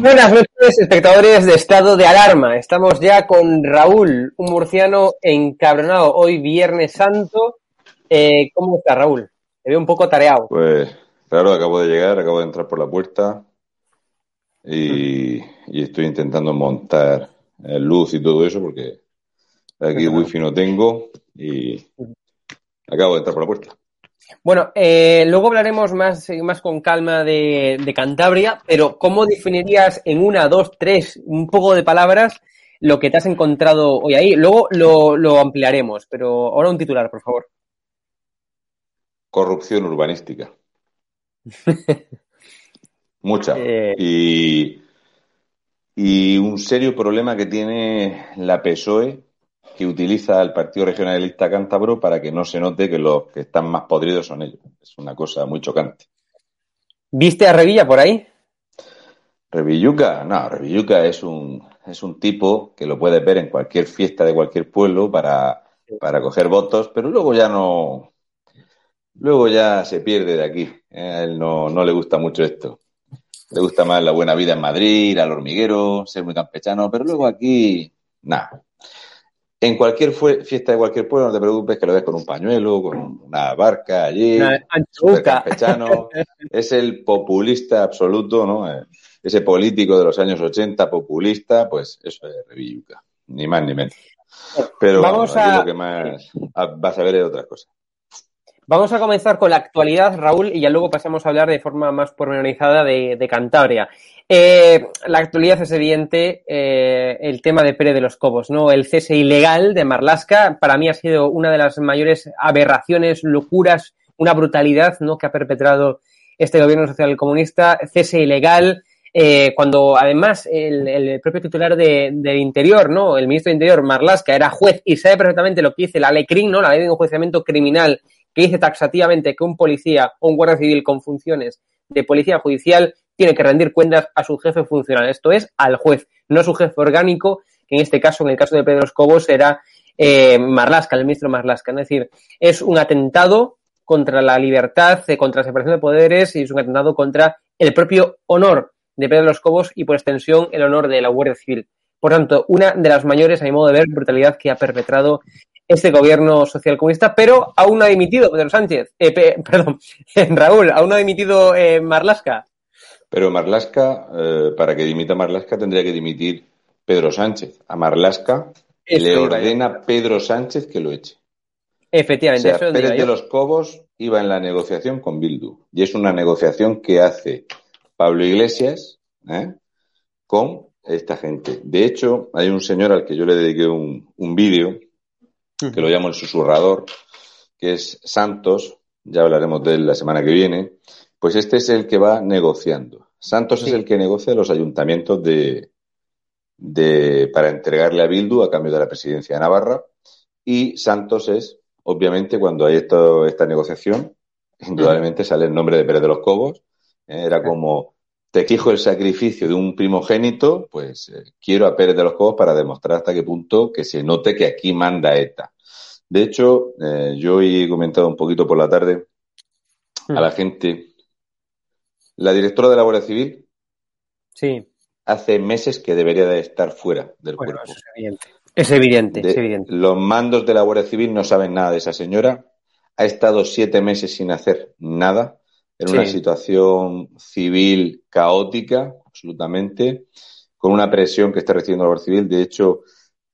Buenas noches, espectadores de Estado de Alarma. Estamos ya con Raúl, un murciano encabronado hoy Viernes Santo. Eh, ¿Cómo está Raúl? Te veo un poco tareado. Pues claro, acabo de llegar, acabo de entrar por la puerta y, y estoy intentando montar luz y todo eso porque aquí wifi no tengo y acabo de entrar por la puerta. Bueno, eh, luego hablaremos más, más con calma de, de, Cantabria, pero ¿cómo definirías en una, dos, tres, un poco de palabras lo que te has encontrado hoy ahí? Luego lo, lo ampliaremos, pero ahora un titular, por favor. Corrupción urbanística. Mucha. Eh... Y, y un serio problema que tiene la PSOE que utiliza el Partido Regionalista Cántabro para que no se note que los que están más podridos son ellos. Es una cosa muy chocante. ¿Viste a Revilla por ahí? Revilluca, no, Revilluca es un, es un tipo que lo puedes ver en cualquier fiesta de cualquier pueblo para, para coger votos, pero luego ya no, luego ya se pierde de aquí. A él no, no le gusta mucho esto. Le gusta más la buena vida en Madrid, ir al hormiguero, ser muy campechano, pero luego aquí, nada. En cualquier fiesta de cualquier pueblo, no te preocupes que lo ves con un pañuelo, con una barca allí, campechano. es el populista absoluto, ¿no? Eh, ese político de los años 80, populista, pues eso es Revilluca, ni más ni menos. Pero Vamos a... lo que más vas a ver es otra cosa. Vamos a comenzar con la actualidad, Raúl, y ya luego pasamos a hablar de forma más pormenorizada de, Cantabria. Eh, la actualidad es evidente, eh, el tema de Pérez de los Cobos, ¿no? El cese ilegal de Marlasca, para mí ha sido una de las mayores aberraciones, locuras, una brutalidad, ¿no? Que ha perpetrado este gobierno social comunista, cese ilegal, eh, cuando además el, el propio titular de, del Interior, ¿no? El ministro de Interior, Marlasca, era juez y sabe perfectamente lo que dice la ley CRIM, ¿no? La ley de enjuiciamiento criminal, que dice taxativamente que un policía o un guardia civil con funciones de policía judicial tiene que rendir cuentas a su jefe funcional, esto es, al juez, no a su jefe orgánico, que en este caso, en el caso de Pedro Escobos, era eh, Marlasca, el ministro Marlasca. Es decir, es un atentado contra la libertad, eh, contra la separación de poderes y es un atentado contra el propio honor de Pedro Los Cobos y, por extensión, el honor de la Guardia Civil. Por tanto, una de las mayores, a mi modo de ver, brutalidad que ha perpetrado este gobierno social comunista, pero aún no ha dimitido Pedro Sánchez, eh, pe perdón, Raúl, aún no ha dimitido eh, Marlasca. Pero Marlasca, eh, para que dimita Marlasca, tendría que dimitir Pedro Sánchez. A Marlasca le ordena Pedro Sánchez que lo eche. O Efectivamente, sea, eso es Pérez de los Cobos iba en la negociación con Bildu. Y es una negociación que hace Pablo Iglesias ¿eh? con esta gente. De hecho, hay un señor al que yo le dediqué un, un vídeo, que lo llamo el susurrador, que es Santos, ya hablaremos de él la semana que viene, pues este es el que va negociando. Santos Sí. es el que negocia los ayuntamientos de, de, para entregarle a Bildu a cambio de la presidencia de Navarra. Y Santos es, obviamente, cuando hay esto, esta negociación, indudablemente sale el nombre de Pérez de los Cobos. Eh, Era como, te exijo el sacrificio de un primogénito, pues eh, quiero a Pérez de los Cobos para demostrar hasta qué punto que se note que aquí manda ETA. De hecho, eh, yo he comentado un poquito por la tarde a la gente. La directora de la Guardia Civil Sí, hace meses que debería de estar fuera del bueno, cuerpo. es evidente. Es evidente, De- es evidente. Los mandos de la Guardia Civil no saben nada de esa señora. Ha estado siete meses sin hacer nada. En Sí. una situación civil caótica, absolutamente, con una presión que está recibiendo la Guardia Civil. De hecho,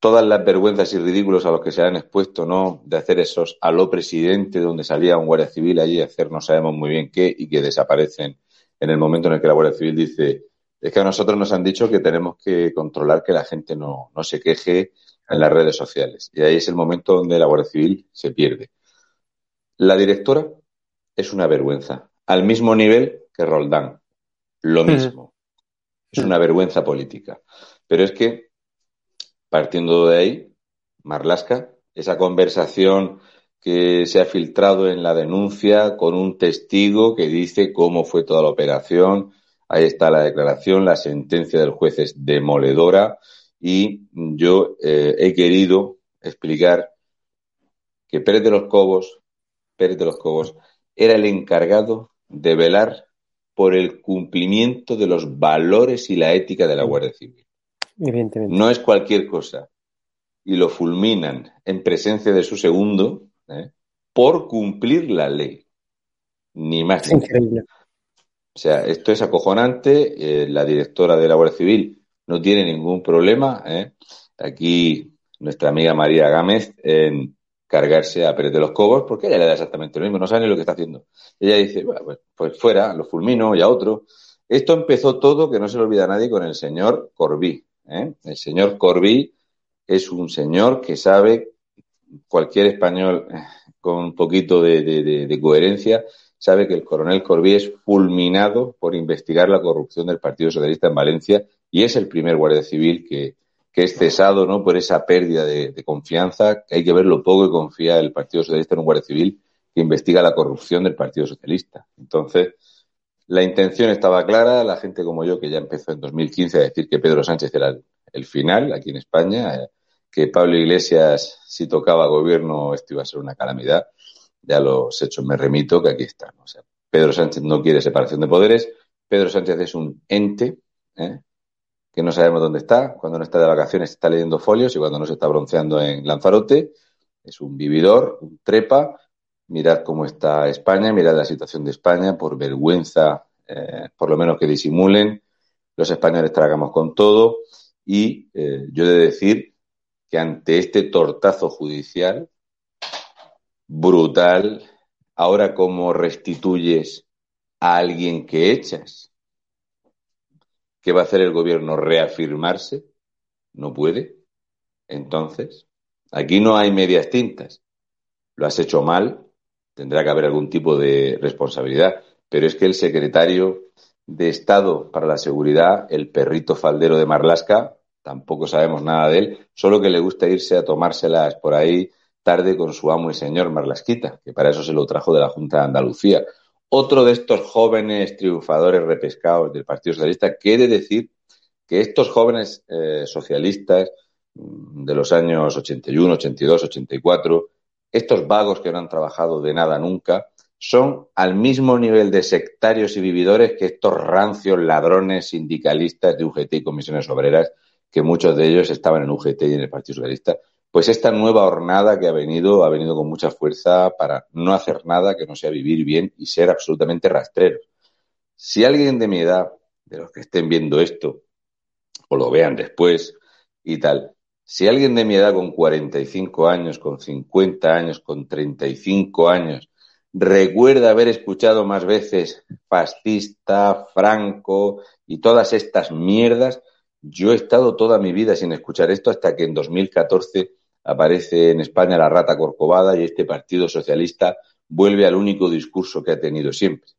todas las vergüenzas y ridículos a los que se han expuesto, ¿no? De hacer esos a lo presidente, donde salía un Guardia Civil allí a hacer no sabemos muy bien qué y que desaparecen en el momento en el que la Guardia Civil dice es que a nosotros nos han dicho que tenemos que controlar que la gente no, no se queje en las redes sociales. Y ahí es el momento donde la Guardia Civil se pierde. La directora es una vergüenza, al mismo nivel que Roldán. Lo mismo. Es una vergüenza política. Pero es que, partiendo de ahí, Marlasca, esa conversación que se ha filtrado en la denuncia con un testigo que dice cómo fue toda la operación. Ahí está la declaración, la sentencia del juez es demoledora y yo eh, he querido explicar que Pérez de los Cobos, Pérez de los Cobos era el encargado de velar por el cumplimiento de los valores y la ética de la Guardia Civil. Evidentemente. No es cualquier cosa. Y lo fulminan en presencia de su segundo ¿eh? por cumplir la ley. Ni más ni menos. Increíble. O sea, esto es acojonante. Eh, la directora de la Guardia Civil no tiene ningún problema. ¿eh? Aquí nuestra amiga María Gámez en cargarse a Pérez de los Cobos, porque ella le da exactamente lo mismo, no sabe ni lo que está haciendo. Ella dice, bueno, pues, pues fuera, lo fulmino y a otro. Esto empezó todo, que no se lo olvida a nadie, con el señor Corbí. ¿eh? El señor Corbí es un señor que sabe, cualquier español eh, con un poquito de, de, coherencia, sabe que el coronel Corbí es fulminado por investigar la corrupción del Partido Socialista en Valencia y es el primer guardia civil que, que es cesado ¿no? por esa pérdida de, confianza, hay que ver lo poco que confía el Partido Socialista en un guardia civil que investiga la corrupción del Partido Socialista. Entonces, la intención estaba clara, la gente como yo, que ya empezó en 2015 a decir que Pedro Sánchez era el, final aquí en España, eh, que Pablo Iglesias, si tocaba gobierno, esto iba a ser una calamidad. Ya los hechos me remito que aquí están. Pedro Sánchez no quiere separación de poderes. Pedro Sánchez es un ente ¿eh? Que no sabemos dónde está. Cuando no está de vacaciones está leyendo folios y cuando no se está bronceando en Lanzarote es un vividor, un trepa. Mirad cómo está España, mirad la situación de España. Por vergüenza, eh, por lo menos que disimulen. Los españoles tragamos con todo. Y eh, yo he de decir que ante este tortazo judicial brutal, ahora cómo restituyes a alguien que echas, ¿qué va a hacer el gobierno? ¿Reafirmarse? No puede. Entonces, aquí no hay medias tintas. Lo has hecho mal, tendrá que haber algún tipo de responsabilidad, pero es que el secretario de Estado para la Seguridad, el perrito faldero de Marlasca, tampoco sabemos nada de él, solo que le gusta irse a tomárselas por ahí tarde con su amo y señor Marlasquita, que para eso se lo trajo de la Junta de Andalucía. Otro de estos jóvenes triunfadores repescados del Partido Socialista, quiere decir que estos jóvenes eh, socialistas de los años 81, 82, 84, estos vagos que no han trabajado de nada nunca, son al mismo nivel de sectarios y vividores que estos rancios ladrones sindicalistas de UGT y comisiones obreras que muchos de ellos estaban en UGT y en el Partido Socialista, pues esta nueva hornada que ha venido, ha venido con mucha fuerza para no hacer nada que no sea vivir bien y ser absolutamente rastreros. Si alguien de mi edad, de los que estén viendo esto, o lo vean después y tal, si alguien de mi edad con 45 años, con 50 años, con 35 años, recuerda haber escuchado más veces fascista, franco y todas estas mierdas, yo he estado toda mi vida sin escuchar esto hasta que en 2014 aparece en España la rata corcovada y este Partido Socialista vuelve al único discurso que ha tenido siempre.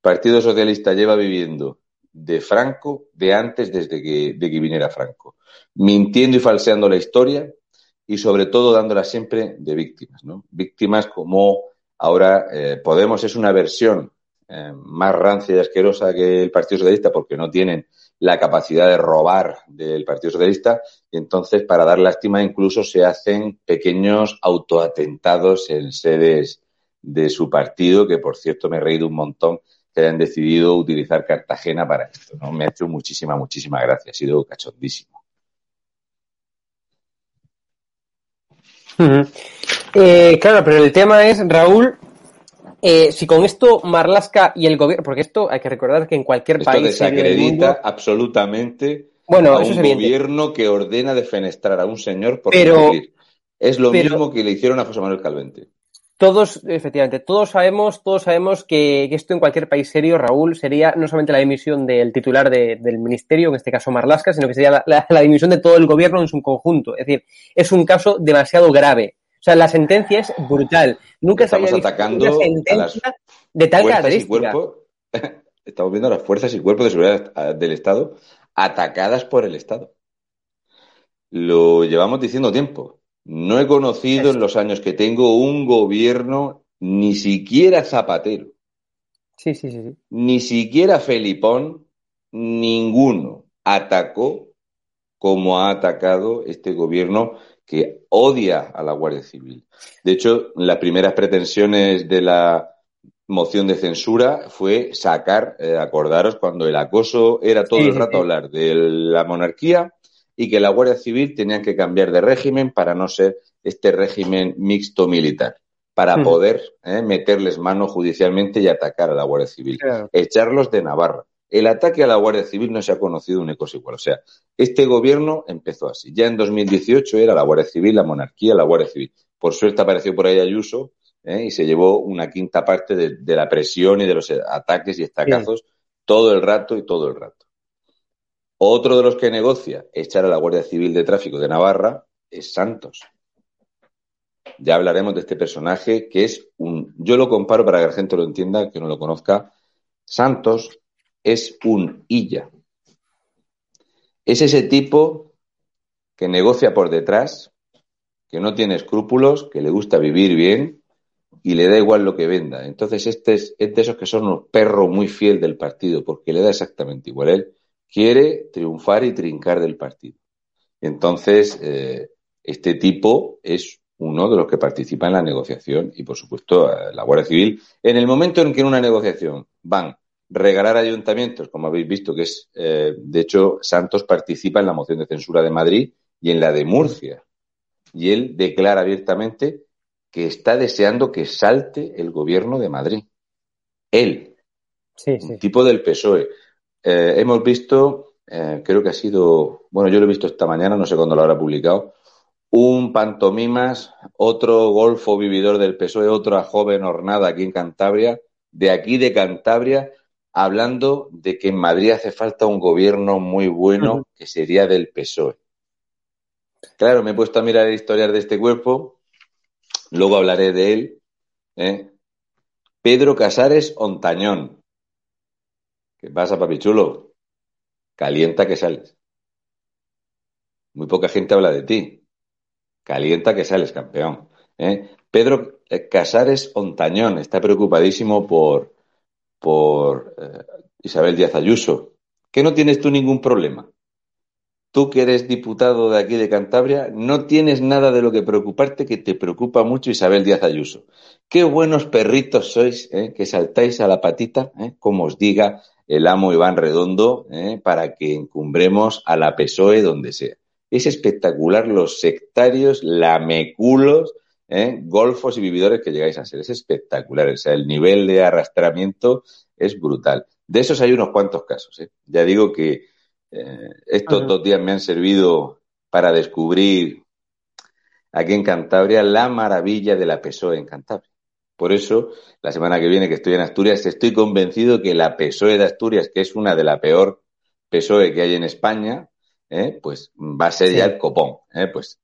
Partido Socialista lleva viviendo de Franco de antes desde que, de que viniera Franco, mintiendo y falseando la historia y sobre todo dándola siempre de víctimas, ¿no? Víctimas como ahora eh, Podemos es una versión eh, más rancia y asquerosa que el Partido Socialista porque no tienen la capacidad de robar del Partido Socialista y entonces para dar lástima incluso se hacen pequeños autoatentados en sedes de su partido, que por cierto me he reído un montón que hayan decidido utilizar Cartagena para esto. ¿no? Me ha hecho muchísima, muchísima gracia. Ha sido cachondísimo. Eh, claro, pero el tema es, Raúl, eh, si con esto Marlasca y el gobierno, porque esto hay que recordar que en cualquier esto país. desacredita mundo, absolutamente bueno, a eso un es gobierno que ordena defenestrar a un señor por pero. Es lo pero, mismo que le hicieron a José Manuel Calvente. Todos, efectivamente, todos sabemos, todos sabemos que, que, esto en cualquier país serio, Raúl, sería no solamente la dimisión del titular de, del ministerio, en este caso Marlasca, sino que sería la, la, la dimisión de todo el gobierno en su conjunto. Es decir, es un caso demasiado grave. O sea, la sentencia es brutal. Nunca Estamos se había atacando una sentencia de tal característica. Cuerpo, estamos viendo las fuerzas y cuerpos de seguridad del Estado atacadas por el Estado. Lo llevamos diciendo tiempo. No he conocido en los años que tengo un gobierno ni siquiera Zapatero. Sí, sí, sí, sí. Ni siquiera Felipón, ninguno atacó como ha atacado este gobierno que odia a la Guardia Civil. De hecho, las primeras pretensiones de la moción de censura fue sacar, eh, acordaros, cuando el acoso era todo el rato hablar de la monarquía y que la Guardia Civil tenían que cambiar de régimen para no ser este régimen mixto militar, para poder eh, meterles mano judicialmente y atacar a la Guardia Civil, echarlos de Navarra. El ataque a la Guardia Civil no se ha conocido un cosa igual. O sea, este gobierno empezó así. Ya en 2018 era la Guardia Civil, la monarquía, la Guardia Civil. Por suerte apareció por ahí Ayuso ¿eh? y se llevó una quinta parte de, la presión y de los ataques y estacazos todo el rato y todo el rato. Otro de los que negocia echar a la Guardia Civil de Tráfico de Navarra es Santos. Ya hablaremos de este personaje que es un. Yo lo comparo para que la gente lo entienda, que no lo conozca. Santos es un Illa. Es ese tipo que negocia por detrás, que no tiene escrúpulos, que le gusta vivir bien y le da igual lo que venda. Entonces, este es, de esos que son un perro muy fiel del partido, porque le da exactamente igual. Él quiere triunfar y trincar del partido. Entonces, eh, este tipo es uno de los que participa en la negociación y, por supuesto, la Guardia Civil. En el momento en que en una negociación van regalar ayuntamientos, como habéis visto, que es, eh, de hecho, Santos participa en la moción de censura de Madrid y en la de Murcia. Y él declara abiertamente que está deseando que salte el gobierno de Madrid. Él, sí, un tipo del PSOE. Eh, hemos visto, eh, creo que ha sido, bueno, yo lo he visto esta mañana, no sé cuándo lo habrá publicado, un pantomimas, otro golfo vividor del PSOE, otra joven hornada aquí en Cantabria, de aquí de Cantabria, hablando de que en Madrid hace falta un gobierno muy bueno que sería del PSOE. Claro, me he puesto a mirar el historial de este cuerpo Luego hablaré de él. ¿eh? Pedro Casares Ontañón. ¿Qué pasa, papichulo? Calienta que sales. Muy poca gente habla de ti. Calienta que sales, campeón. ¿eh? Pedro eh, Casares Ontañón está preocupadísimo por, por Isabel Díaz Ayuso. ¿Que no tienes tú ningún problema? tú que eres diputado de aquí de Cantabria, no tienes nada de lo que preocuparte, que te preocupa mucho Isabel Díaz Ayuso. Qué buenos perritos sois, ¿eh? que saltáis a la patita, ¿eh? como os diga el amo Iván Redondo, ¿eh? para que encumbremos a la PSOE donde sea. Es espectacular los sectarios, lameculos, golfos y vividores que llegáis a ser. Es espectacular. O sea, el nivel de arrastramiento es brutal. De esos hay unos cuantos casos. Ya digo que eh, estos dos días me han servido para descubrir aquí en Cantabria la maravilla de la PSOE en Cantabria. Por eso, la semana que viene que estoy en Asturias, estoy convencido que la PSOE de Asturias, que es una de las peor PSOE que hay en España, eh, pues va a ser ya el copón. Eh. Pues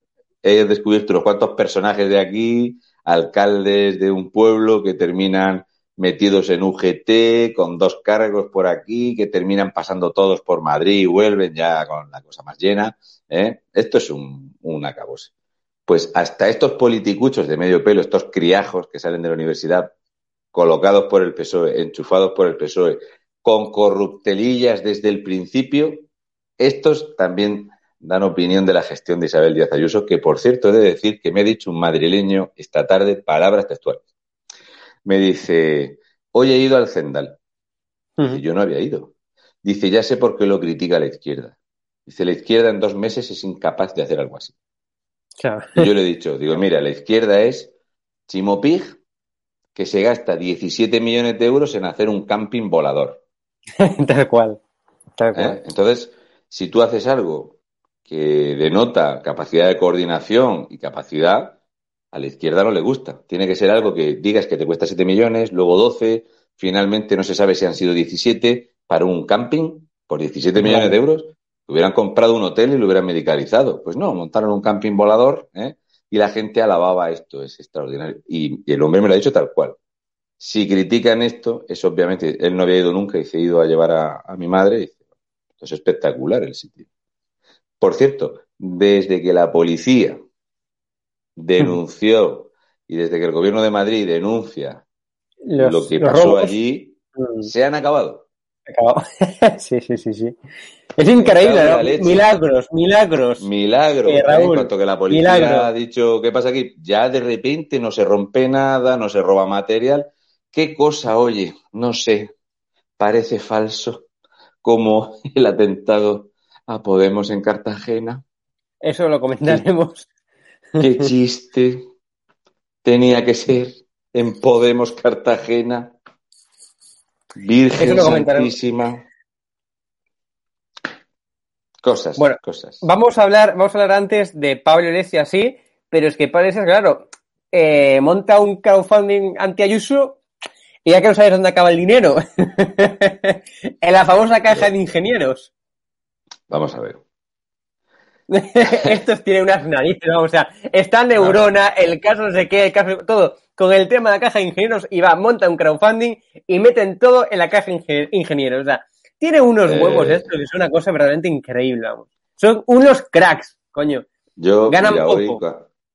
he descubierto unos cuantos personajes de aquí, alcaldes de un pueblo que terminan metidos en UGT, con dos cargos por aquí, que terminan pasando todos por Madrid y vuelven ya con la cosa más llena. ¿eh? Esto es un, un acabose. Pues hasta estos politicuchos de medio pelo, estos criajos que salen de la universidad, colocados por el PSOE, enchufados por el PSOE, con corruptelillas desde el principio, estos también dan opinión de la gestión de Isabel Díaz Ayuso, que por cierto he de decir que me ha dicho un madrileño esta tarde palabras textuales me dice, hoy he ido al Zendal. Y yo no había ido. Dice, ya sé por qué lo critica la izquierda. Dice, la izquierda en dos meses es incapaz de hacer algo así. Y yo le he dicho, digo, mira, la izquierda es Chimopig, que se gasta 17 millones de euros en hacer un camping volador. tal cual. Tal cual. ¿Eh? Entonces, si tú haces algo que denota capacidad de coordinación y capacidad, a la izquierda no le gusta. Tiene que ser algo que digas que te cuesta 7 millones, luego 12, finalmente no se sabe si han sido 17 para un camping por 17 millones de euros. Hubieran comprado un hotel y lo hubieran medicalizado. Pues no, montaron un camping volador ¿eh? y la gente alababa esto, es extraordinario. Y, el hombre me lo ha dicho tal cual. Si critican esto, es obviamente, él no había ido nunca y se ha ido a llevar a, mi madre. Y es espectacular el sitio. Por cierto, desde que la policía denunció y desde que el gobierno de Madrid denuncia lo que pasó allí, mm. se han acabado. sí, sí, sí, sí. Es increíble, ¿no? Milagros, milagros. Milagros. Eh, en cuanto que la policía ha dicho, ¿qué pasa aquí? Ya de repente no se rompe nada, no se roba material, ¿Qué cosa, oye? No sé, parece falso, como el atentado a Podemos en Cartagena. Eso lo comentaremos. Qué, chiste tenía que ser en Podemos Cartagena. Virgen Santísima. Cosas, bueno, cosas. Vamos a hablar, vamos a hablar antes de Pablo Iglesias, sí, pero es que Pablo Iglesias, claro, eh, monta un crowdfunding anti-Ayuso y ya que no sabes dónde acaba el dinero. en la famosa caja de ingenieros. Vamos a ver. Estos tienen unas narices, o sea, esta neurona, el caso no sé qué, el caso, todo, con el tema de la caja de ingenieros, y va, monta un crowdfunding y meten todo en la caja de ingenieros. O sea, tiene unos eh. huevos esto que es una cosa verdaderamente increíble, vamos. Son unos cracks, coño. Yo, Ganan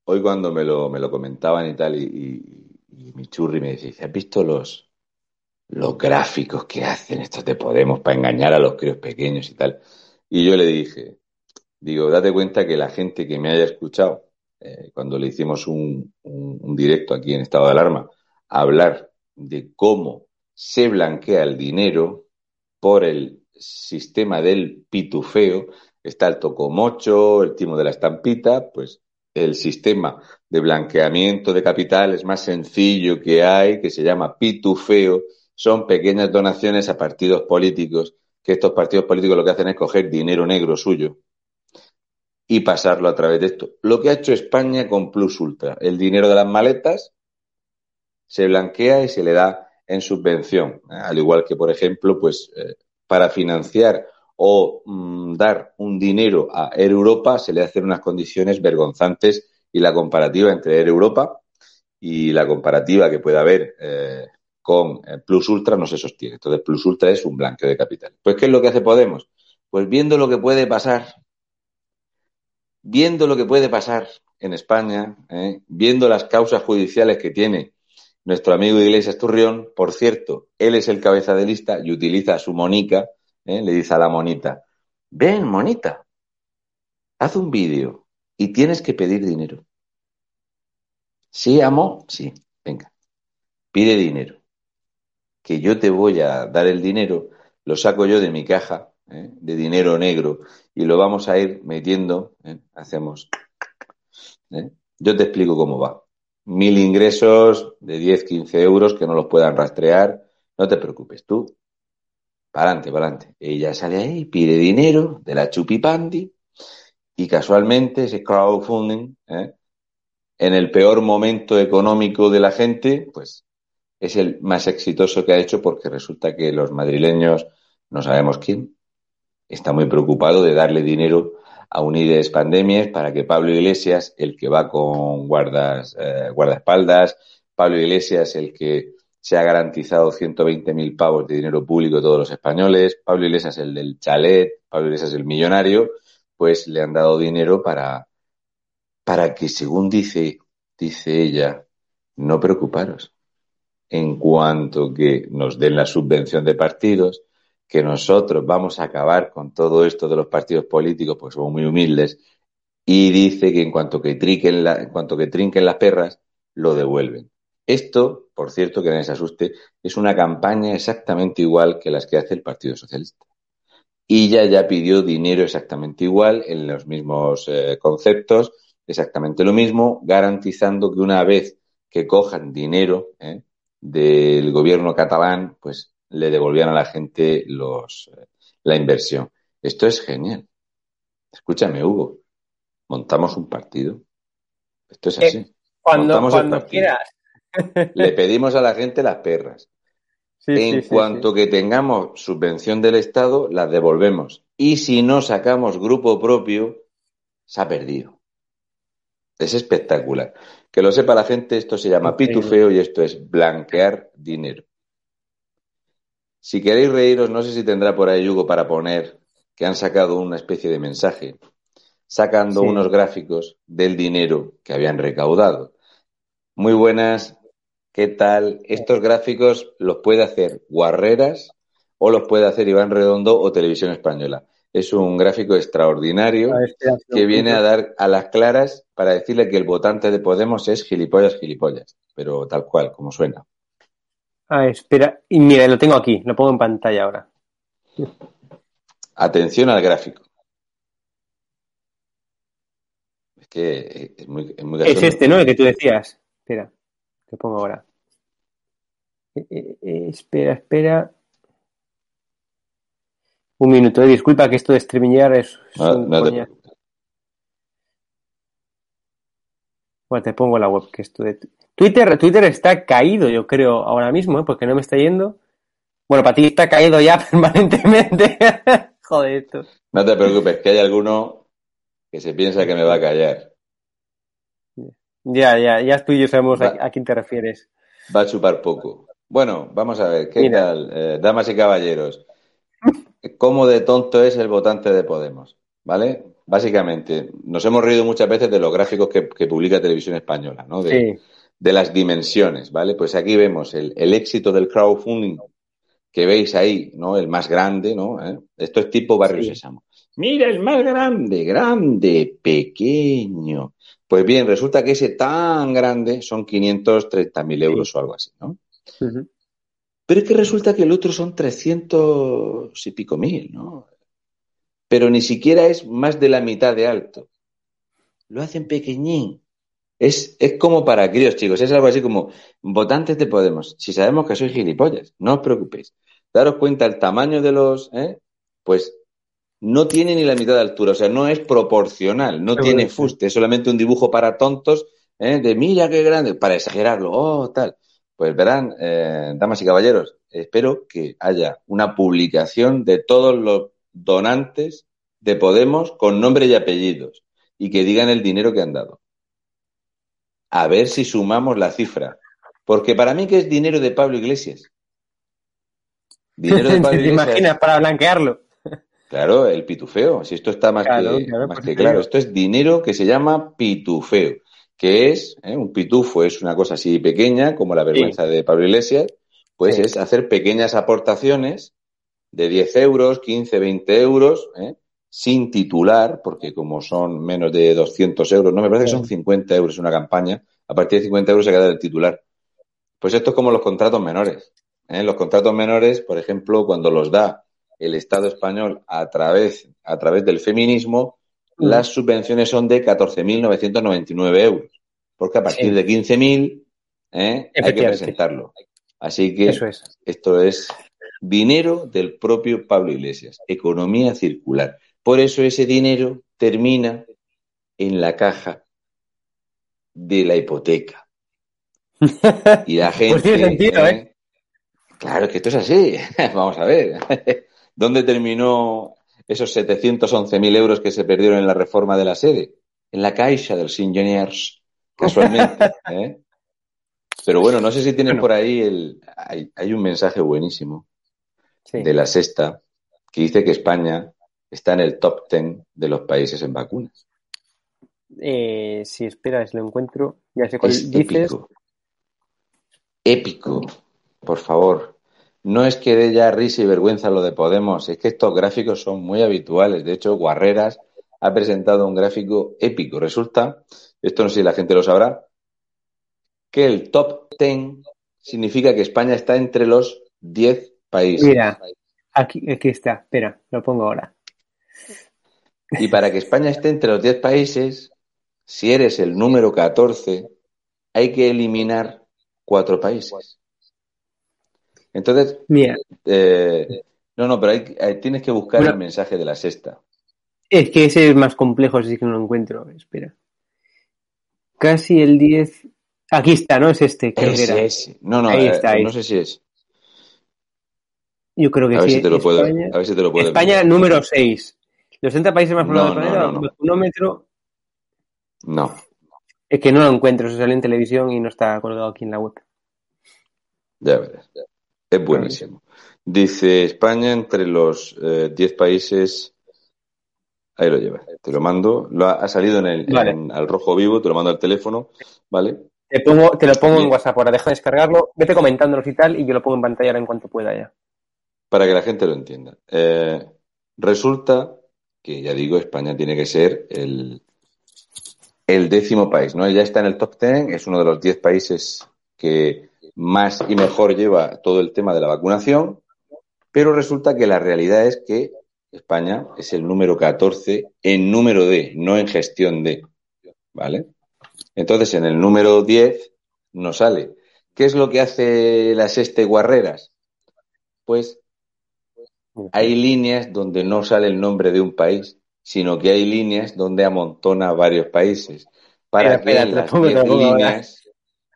Hoy, cuando me lo, me lo comentaban y tal, y, mi churri me decía, ¿has visto los, los gráficos que hacen estos de Podemos para engañar a los críos pequeños y tal? Y yo le dije, digo, date cuenta que la gente que me haya escuchado eh, cuando le hicimos un, directo aquí en estado de alarma, hablar de cómo se blanquea el dinero por el sistema del pitufeo, está el tocomocho, el timo de la estampita, pues el sistema de blanqueamiento de capital es más sencillo que hay, que se llama pitufeo, son pequeñas donaciones a partidos políticos, que estos partidos políticos lo que hacen es coger dinero negro suyo y pasarlo a través de esto. Lo que ha hecho España con Plus Ultra, el dinero de las maletas se blanquea y se le da en subvención, al igual que, por ejemplo, pues eh, para financiar o mm, dar un dinero a Air Europa se le hacen unas condiciones vergonzantes y la comparativa entre Air Europa y la comparativa que puede haber eh, con Plus Ultra no se sostiene. Entonces, Plus Ultra es un blanqueo de capital. Pues, ¿qué es lo que hace Podemos? Pues viendo lo que puede pasar viendo lo que puede pasar en España, ¿eh? viendo las causas judiciales que tiene nuestro amigo Iglesias Turrión, por cierto, él es el cabeza de lista y utiliza su monica, ¿eh? le dice a la monita, ven, monita, haz un vídeo y tienes que pedir dinero. ¿Sí, amo? Sí, venga, pide dinero. Que yo te voy a dar el dinero, lo saco yo de mi caja ¿eh? de dinero negro y lo vamos a ir metiendo, ¿eh? hacemos. ¿eh? Yo te explico cómo va. Mil ingresos de 10, 15 euros que no los puedan rastrear, no te preocupes, tú, para adelante, para adelante. Ella sale ahí, pide dinero de la chupipandi y casualmente ese crowdfunding, en el peor momento económico de la gente, pues es el más exitoso que ha hecho porque resulta que los madrileños, no sabemos quién, está muy preocupado de darle dinero a Unides Pandemias para que Pablo Iglesias, el que va con guardas, eh, guardaespaldas, Pablo Iglesias, el que se ha garantizado 120.000 pavos de dinero público a todos los españoles, Pablo Iglesias, el del chalet, Pablo Iglesias, el millonario, pues le han dado dinero para, para que, según dice, dice ella, no preocuparos. En cuanto que nos den la subvención de partidos, que nosotros vamos a acabar con todo esto de los partidos políticos, porque somos muy humildes, y dice que en cuanto que, triquen en cuanto que trinquen las perras, lo devuelven. Esto, por cierto, que nadie se asuste, es una campaña exactamente igual que las que hace el Partido Socialista. Y ya ya pidió dinero exactamente igual, en los mismos eh, conceptos, exactamente lo mismo, garantizando que una vez que cojan dinero eh, del gobierno catalán, pues le devolvían a la gente los, la inversión. Esto es genial. Escúchame, Hugo, montamos un partido. Esto es así. Eh, cuando, cuando quieras. Le pedimos a la gente las perras. en cuanto que tengamos subvención del Estado, las devolvemos. Y si no sacamos grupo propio, se ha perdido. Es espectacular. Que lo sepa la gente, esto se llama pitufeo y esto es blanquear dinero. Si queréis reíros, no sé si tendrá por ahí Hugo para poner que han sacado una especie de mensaje, sacando unos gráficos del dinero que habían recaudado. Muy buenas, ¿qué tal? Estos gráficos los puede hacer Guarreras o los puede hacer Iván Redondo o Televisión Española. Es un gráfico extraordinario que viene a dar a las claras para decirle que el votante de Podemos es gilipollas, gilipollas, pero tal cual, como suena. Ah, espera. Y mira, lo tengo aquí, lo pongo en pantalla ahora. Atención al gráfico. Es que es muy, es muy Es este, ¿no? El que tú decías. Espera, te pongo ahora. Eh, eh, eh, espera, espera. Un minuto, disculpa que esto de streamear es. No te bueno, te pongo la web que esto de Twitter, Twitter está caído, yo creo, ahora mismo, ¿eh? porque no me está yendo. Bueno, para ti está caído ya permanentemente. Joder, esto. No te preocupes, que hay alguno que se piensa que me va a callar. Ya, ya, ya tú y yo sabemos a, quién te refieres. Va a chupar poco. Bueno, vamos a ver, ¿qué tal? Eh, damas y caballeros, ¿cómo de tonto es el votante de Podemos? ¿Vale? Básicamente, nos hemos reído muchas veces de los gráficos que, publica Televisión Española, ¿no? De, de, las dimensiones, ¿vale? Pues aquí vemos el, éxito del crowdfunding que veis ahí, ¿no? El más grande, ¿no? ¿Eh? Esto es tipo Barrio Sésamo. Mira, el más grande, grande, pequeño. Pues bien, resulta que ese tan grande son 530.000 euros o algo así, ¿no? Pero es que resulta que el otro son 300 y pico mil, ¿no? Pero ni siquiera es más de la mitad de alto. Lo hacen pequeñín. Es, es como para críos, chicos. Es algo así como, votantes de Podemos, si sabemos que soy gilipollas, no os preocupéis. Daros cuenta el tamaño de los, ¿eh? pues no tiene ni la mitad de altura, o sea, no es proporcional, no tiene fuste, es solamente un dibujo para tontos, ¿eh? de mira qué grande, para exagerarlo, oh, tal. Pues verán, eh, damas y caballeros, espero que haya una publicación de todos los donantes de Podemos con nombre y apellidos y que digan el dinero que han dado. A ver si sumamos la cifra. Porque para mí que es dinero de Pablo Iglesias. Dinero de Pablo Iglesias. ¿Te imaginas para blanquearlo? Claro, el pitufeo. Si esto está más que más que claro. Esto es dinero que se llama pitufeo que es, ¿eh? un pitufo es una cosa así pequeña, como la vergüenza de Pablo Iglesias, pues es hacer pequeñas aportaciones de 10 euros, 15, 20 euros, ¿eh? sin titular, porque como son menos de 200 euros, no me parece que son 50 euros una campaña, a partir de 50 euros se queda el titular. Pues esto es como los contratos menores. ¿eh? Los contratos menores, por ejemplo, cuando los da el Estado español a través, a través del feminismo, las subvenciones son de 14.999 euros, porque a partir de 15.000 ¿eh? hay que presentarlo. Así que esto es dinero del propio Pablo Iglesias, economía circular. Por eso ese dinero termina en la caja de la hipoteca. Y la pues gente. ¿eh? ¿eh? Claro que esto es así. Vamos a ver. ¿Dónde terminó esos 711.000 euros que se perdieron en la reforma de la sede, en la caixa del Ingeniers, casualmente. ¿eh? Pero bueno, no sé si tienen por ahí el. Hay, un mensaje buenísimo de la sexta que dice que España está en el top 10 de los países en vacunas. Eh, si esperas, lo encuentro. Ya sé cuál es Épico. épico, por favor. No es que dé ya risa y vergüenza lo de Podemos, es que estos gráficos son muy habituales. De hecho, Guarreras ha presentado un gráfico épico. Resulta, esto no sé si la gente lo sabrá, que el top 10 significa que España está entre los 10 países. Mira, aquí, aquí está, espera, lo pongo ahora. Y para que España esté entre los 10 países, si eres el número 14, hay que eliminar cuatro países. Entonces, eh, no, no, pero hay, tienes que buscar el mensaje de la sexta. Es que ese es más complejo, así que no lo encuentro. Espera. Casi el 10. Aquí está, ¿no? Es este. Creo que era. No, no, eh, no sé si es. Yo creo que a ver Si te lo puedo, a ver si te lo puedo. España número 6. Los 60 países más poblados del planeta, no, no. No. Es que no lo encuentro, se sale en televisión y no está colgado aquí en la web. Ya verás. Es buenísimo. Dice España entre los 10 eh, países. Ahí lo lleva. Te lo mando. Lo ha, salido en el al rojo vivo, te lo mando al teléfono, ¿vale? Te, pongo, te lo pongo en WhatsApp ahora, deja de descargarlo, vete comentándolos y tal, y yo lo pongo en pantalla en cuanto pueda ya. Para que la gente lo entienda. Eh, resulta que, ya digo, España tiene que ser el, el décimo país, ¿no? Ya está en el top ten, es uno de los 10 países que más y mejor lleva todo el tema de la vacunación, pero resulta que la realidad es que España es el número 14 en número de, no en gestión de. ¿Vale? Entonces, en el número 10 no sale. ¿Qué es lo que hace las este guarreras? Pues hay líneas donde no sale el nombre de un país, sino que hay líneas donde amontona varios países para que las 10 líneas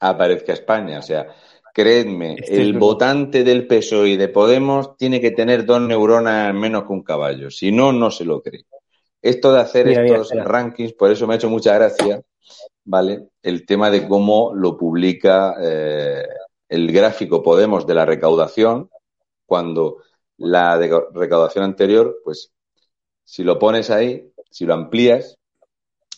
aparezca España. O sea, creedme, el votante del PSOE y de Podemos tiene que tener dos neuronas menos que un caballo, si no, no se lo cree. Esto de hacer estos rankings, por eso me ha hecho mucha gracia, ¿vale? El tema de cómo lo publica eh, el gráfico Podemos de la recaudación, cuando la recaudación anterior, pues si lo pones ahí, si lo amplías,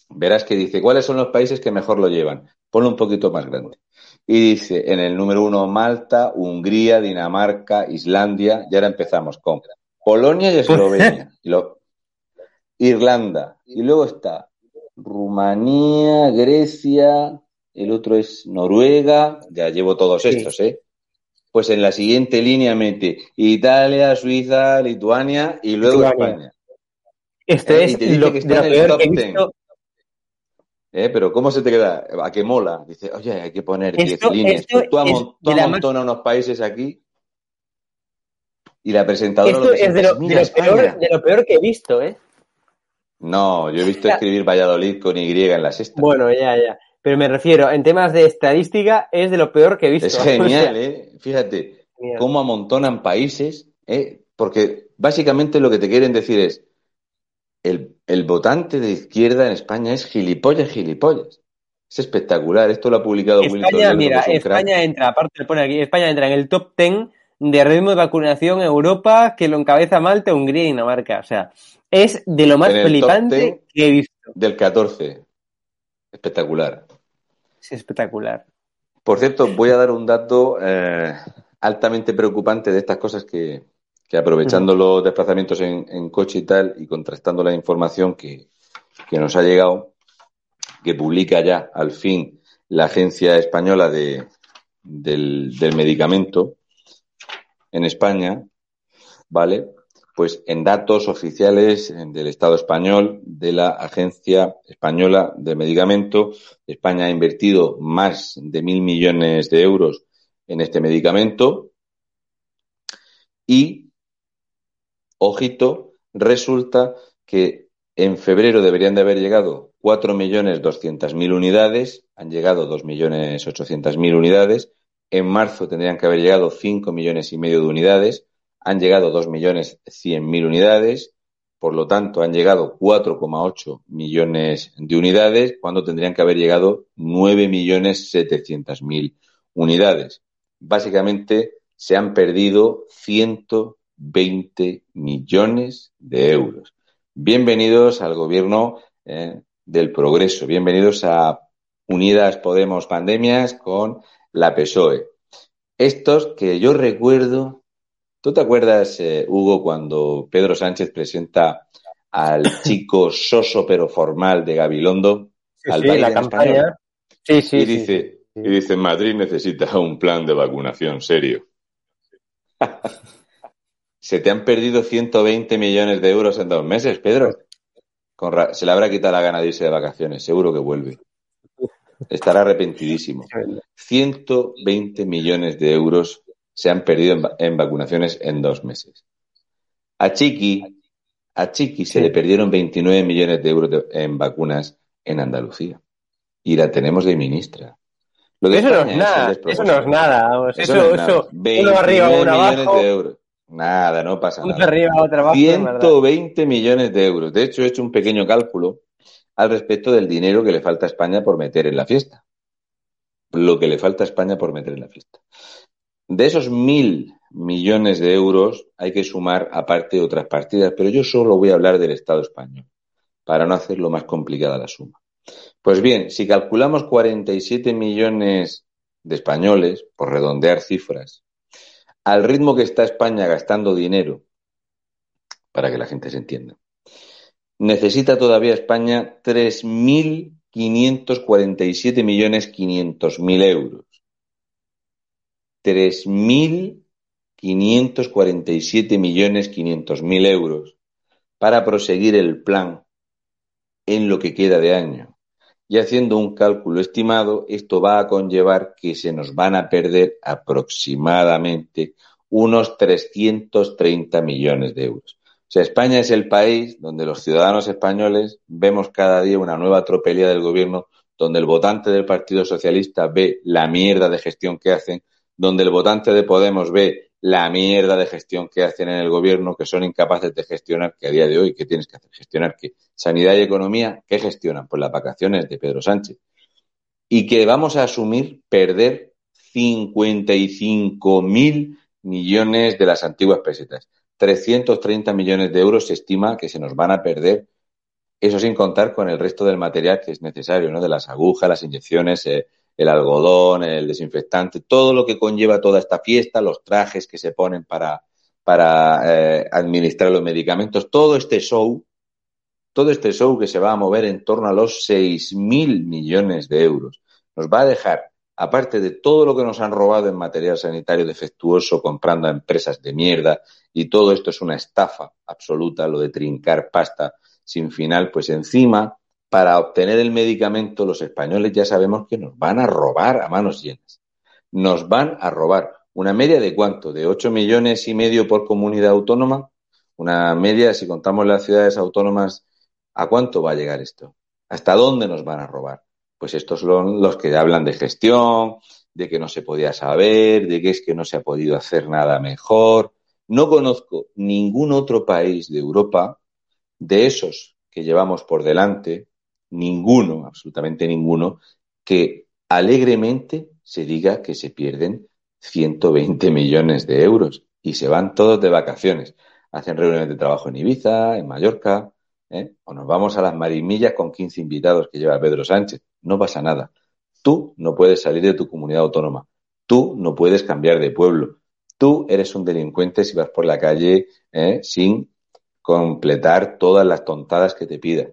verás que dice cuáles son los países que mejor lo llevan. Ponlo un poquito más grande. Y dice en el número uno Malta, Hungría, Dinamarca, Islandia, y ahora empezamos con Polonia y Eslovenia, y Irlanda, y luego está Rumanía, Grecia, el otro es Noruega, ya llevo todos estos, ¿eh? Pues en la siguiente línea mete Italia, Suiza, Lituania y luego España. Este eh, es lo, ¿Eh? Pero ¿cómo se te queda? ¿A qué mola? Dice, oye, hay que poner 10 líneas. tú, amontonas unos países aquí y la presentadora lo es de lo, peor, de lo, peor, que he visto, ¿eh? No, yo he visto escribir Valladolid con Y en la sexta. Bueno, ya, ya. Pero me refiero, en temas de estadística, es de lo peor que he visto. Es genial, ¿eh? Fíjate, cómo amontonan países, ¿eh? Porque básicamente lo que te quieren decir es, el, votante de izquierda en España es gilipollas, gilipollas. Es espectacular. Esto lo ha publicado España, mira, España entra, aparte le pone aquí, España entra en el top 10 de ritmo de vacunación en Europa que lo encabeza Malta, Hungría y Dinamarca. O sea, es de lo más flipante que he visto. Del 14. Espectacular. Es espectacular. Por cierto, voy a dar un dato eh, altamente preocupante de estas cosas que, que aprovechando los desplazamientos en, coche y tal, y contrastando la información que, nos ha llegado, que publica ya al fin la Agencia Española de, del, Medicamento en España, ¿vale? Pues en datos oficiales del Estado español, de la Agencia Española de Medicamento, España ha invertido más de mil millones de euros en este medicamento y ojito, resulta que en febrero deberían de haber llegado 4.200.000 unidades, han llegado 2.800.000 unidades, en marzo tendrían que haber llegado 5 millones y medio de unidades, han llegado 2.100.000 unidades, por lo tanto han llegado 4,8 millones de unidades, cuando tendrían que haber llegado 9.700.000 unidades. Básicamente se han perdido 100 20 millones de euros. Bienvenidos al gobierno eh, del progreso. Bienvenidos a Unidas Podemos Pandemias con la PSOE. Estos que yo recuerdo, ¿tú te acuerdas, eh, Hugo, cuando Pedro Sánchez presenta al chico soso pero formal de Gabilondo al sí, la campaña. Sí, sí, y dice, y dice, Madrid necesita un plan de vacunación serio. Se te han perdido 120 millones de euros en dos meses, Pedro. se le habrá quitado la gana de irse de vacaciones, seguro que vuelve. Estará arrepentidísimo. 120 millones de euros se han perdido en, vacunaciones en dos meses. A Chiqui, a Chiqui se le perdieron 29 millones de euros en vacunas en Andalucía. Y la tenemos de ministra. eso, no es nada, eso no es nada. Eso, eso, uno arriba, uno abajo. De euros. Nada, no pasa nada. 120 millones de euros. De hecho, he hecho un pequeño cálculo al respecto del dinero que le falta a España por meter en la fiesta. Lo que le falta a España por meter en la fiesta. De esos mil millones de euros hay que sumar aparte otras partidas, pero yo solo voy a hablar del Estado español, para no hacerlo más complicada la suma. Pues bien, si calculamos 47 millones de españoles, por redondear cifras, al ritmo que está España gastando dinero, para que la gente se entienda, necesita todavía España 3.547.500.000 euros. 3.547 millones 500 mil euros para proseguir el plan en lo que queda de año. Y haciendo un cálculo estimado, esto va a conllevar que se nos van a perder aproximadamente unos 330 millones de euros. O sea, España es el país donde los ciudadanos españoles vemos cada día una nueva tropelía del gobierno, donde el votante del Partido Socialista ve la mierda de gestión que hacen, donde el votante de Podemos ve la mierda de gestión que hacen en el gobierno, que son incapaces de gestionar, que a día de hoy, ¿qué tienes que hacer? Gestionar que sanidad y economía, ¿qué gestionan? Pues las vacaciones de Pedro Sánchez. Y que vamos a asumir perder 55 mil millones de las antiguas pesetas. 330 millones de euros se estima que se nos van a perder, eso sin contar con el resto del material que es necesario, ¿no? De las agujas, las inyecciones, eh, el algodón, el desinfectante, todo lo que conlleva toda esta fiesta, los trajes que se ponen para, para eh, administrar los medicamentos, todo este show, todo este show que se va a mover en torno a los 6.000 millones de euros, nos va a dejar aparte de todo lo que nos han robado en material sanitario defectuoso, comprando a empresas de mierda, y todo esto es una estafa absoluta, lo de trincar pasta sin final, pues encima, para obtener el medicamento, los españoles ya sabemos que nos van a robar a manos llenas. Nos van a robar. ¿Una media de cuánto? ¿De 8 millones y medio por comunidad autónoma? Una media, si contamos las ciudades autónomas, ¿a cuánto va a llegar esto? ¿Hasta dónde nos van a robar? Pues estos son los que hablan de gestión, de que no se podía saber, de que es que no se ha podido hacer nada mejor. No conozco ningún otro país de Europa de esos que llevamos por delante, ninguno, absolutamente ninguno, que alegremente se diga que se pierden 120 millones de euros y se van todos de vacaciones. Hacen reuniones de trabajo en Ibiza, en Mallorca, ¿eh? o nos vamos a las marimillas con 15 invitados que lleva Pedro Sánchez. No pasa nada. Tú no puedes salir de tu comunidad autónoma. Tú no puedes cambiar de pueblo. Tú eres un delincuente si vas por la calle ¿eh? sin completar todas las tontadas que te pida.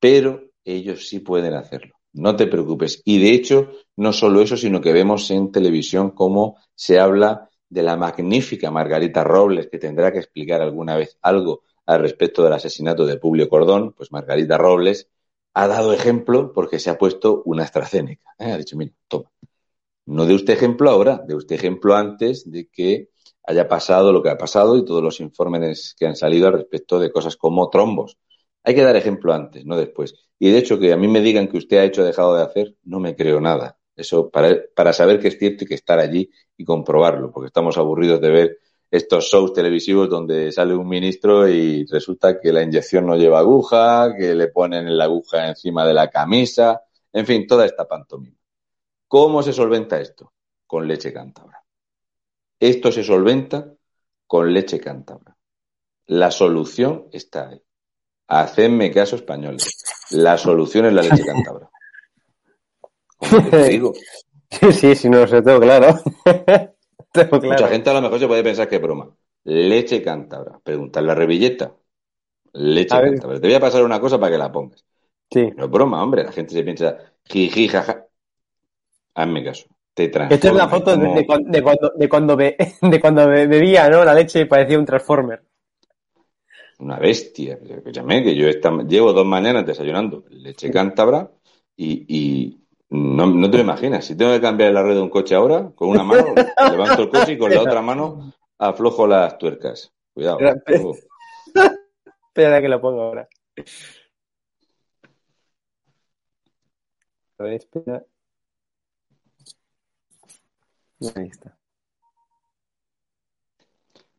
Pero ellos sí pueden hacerlo. No te preocupes. Y de hecho, no solo eso, sino que vemos en televisión cómo se habla de la magnífica Margarita Robles, que tendrá que explicar alguna vez algo al respecto del asesinato de Publio Cordón, pues Margarita Robles ha dado ejemplo porque se ha puesto una AstraZeneca. ¿eh? Ha dicho, mira, toma. No de usted ejemplo ahora, de usted ejemplo antes de que haya pasado lo que ha pasado y todos los informes que han salido al respecto de cosas como trombos. Hay que dar ejemplo antes, no después. Y de hecho, que a mí me digan que usted ha hecho o dejado de hacer, no me creo nada. Eso para, para saber que es cierto y que estar allí y comprobarlo, porque estamos aburridos de ver estos shows televisivos donde sale un ministro y resulta que la inyección no lleva aguja, que le ponen la aguja encima de la camisa, en fin, toda esta pantomima. ¿Cómo se solventa esto? Con leche cántabra. Esto se solventa con leche cántabra. La solución está ahí. Hacedme caso españoles. La solución es la leche cántabra. ¿Cómo te digo? Sí, sí, no lo sé todo claro. Mucha gente a lo mejor se puede pensar que es broma. Leche cántabra. Preguntar la revilleta. Leche cántabra. Te voy a pasar una cosa para que la pongas. Sí. No es broma, hombre. La gente se piensa, jiji, jaja. Hazme caso. Te Esta es la foto de, cuando, de, cuando, de cuando bebía, ¿no? La leche y parecía un transformer. Una bestia. Escúchame, que yo llevo dos mañanas desayunando leche cántabra y, no, no, te lo imaginas. Si tengo que cambiar la red de un coche ahora, con una mano levanto el coche y con la otra mano aflojo las tuercas. Cuidado. Espera, que lo pongo ahora. A ver, espera. Ahí está.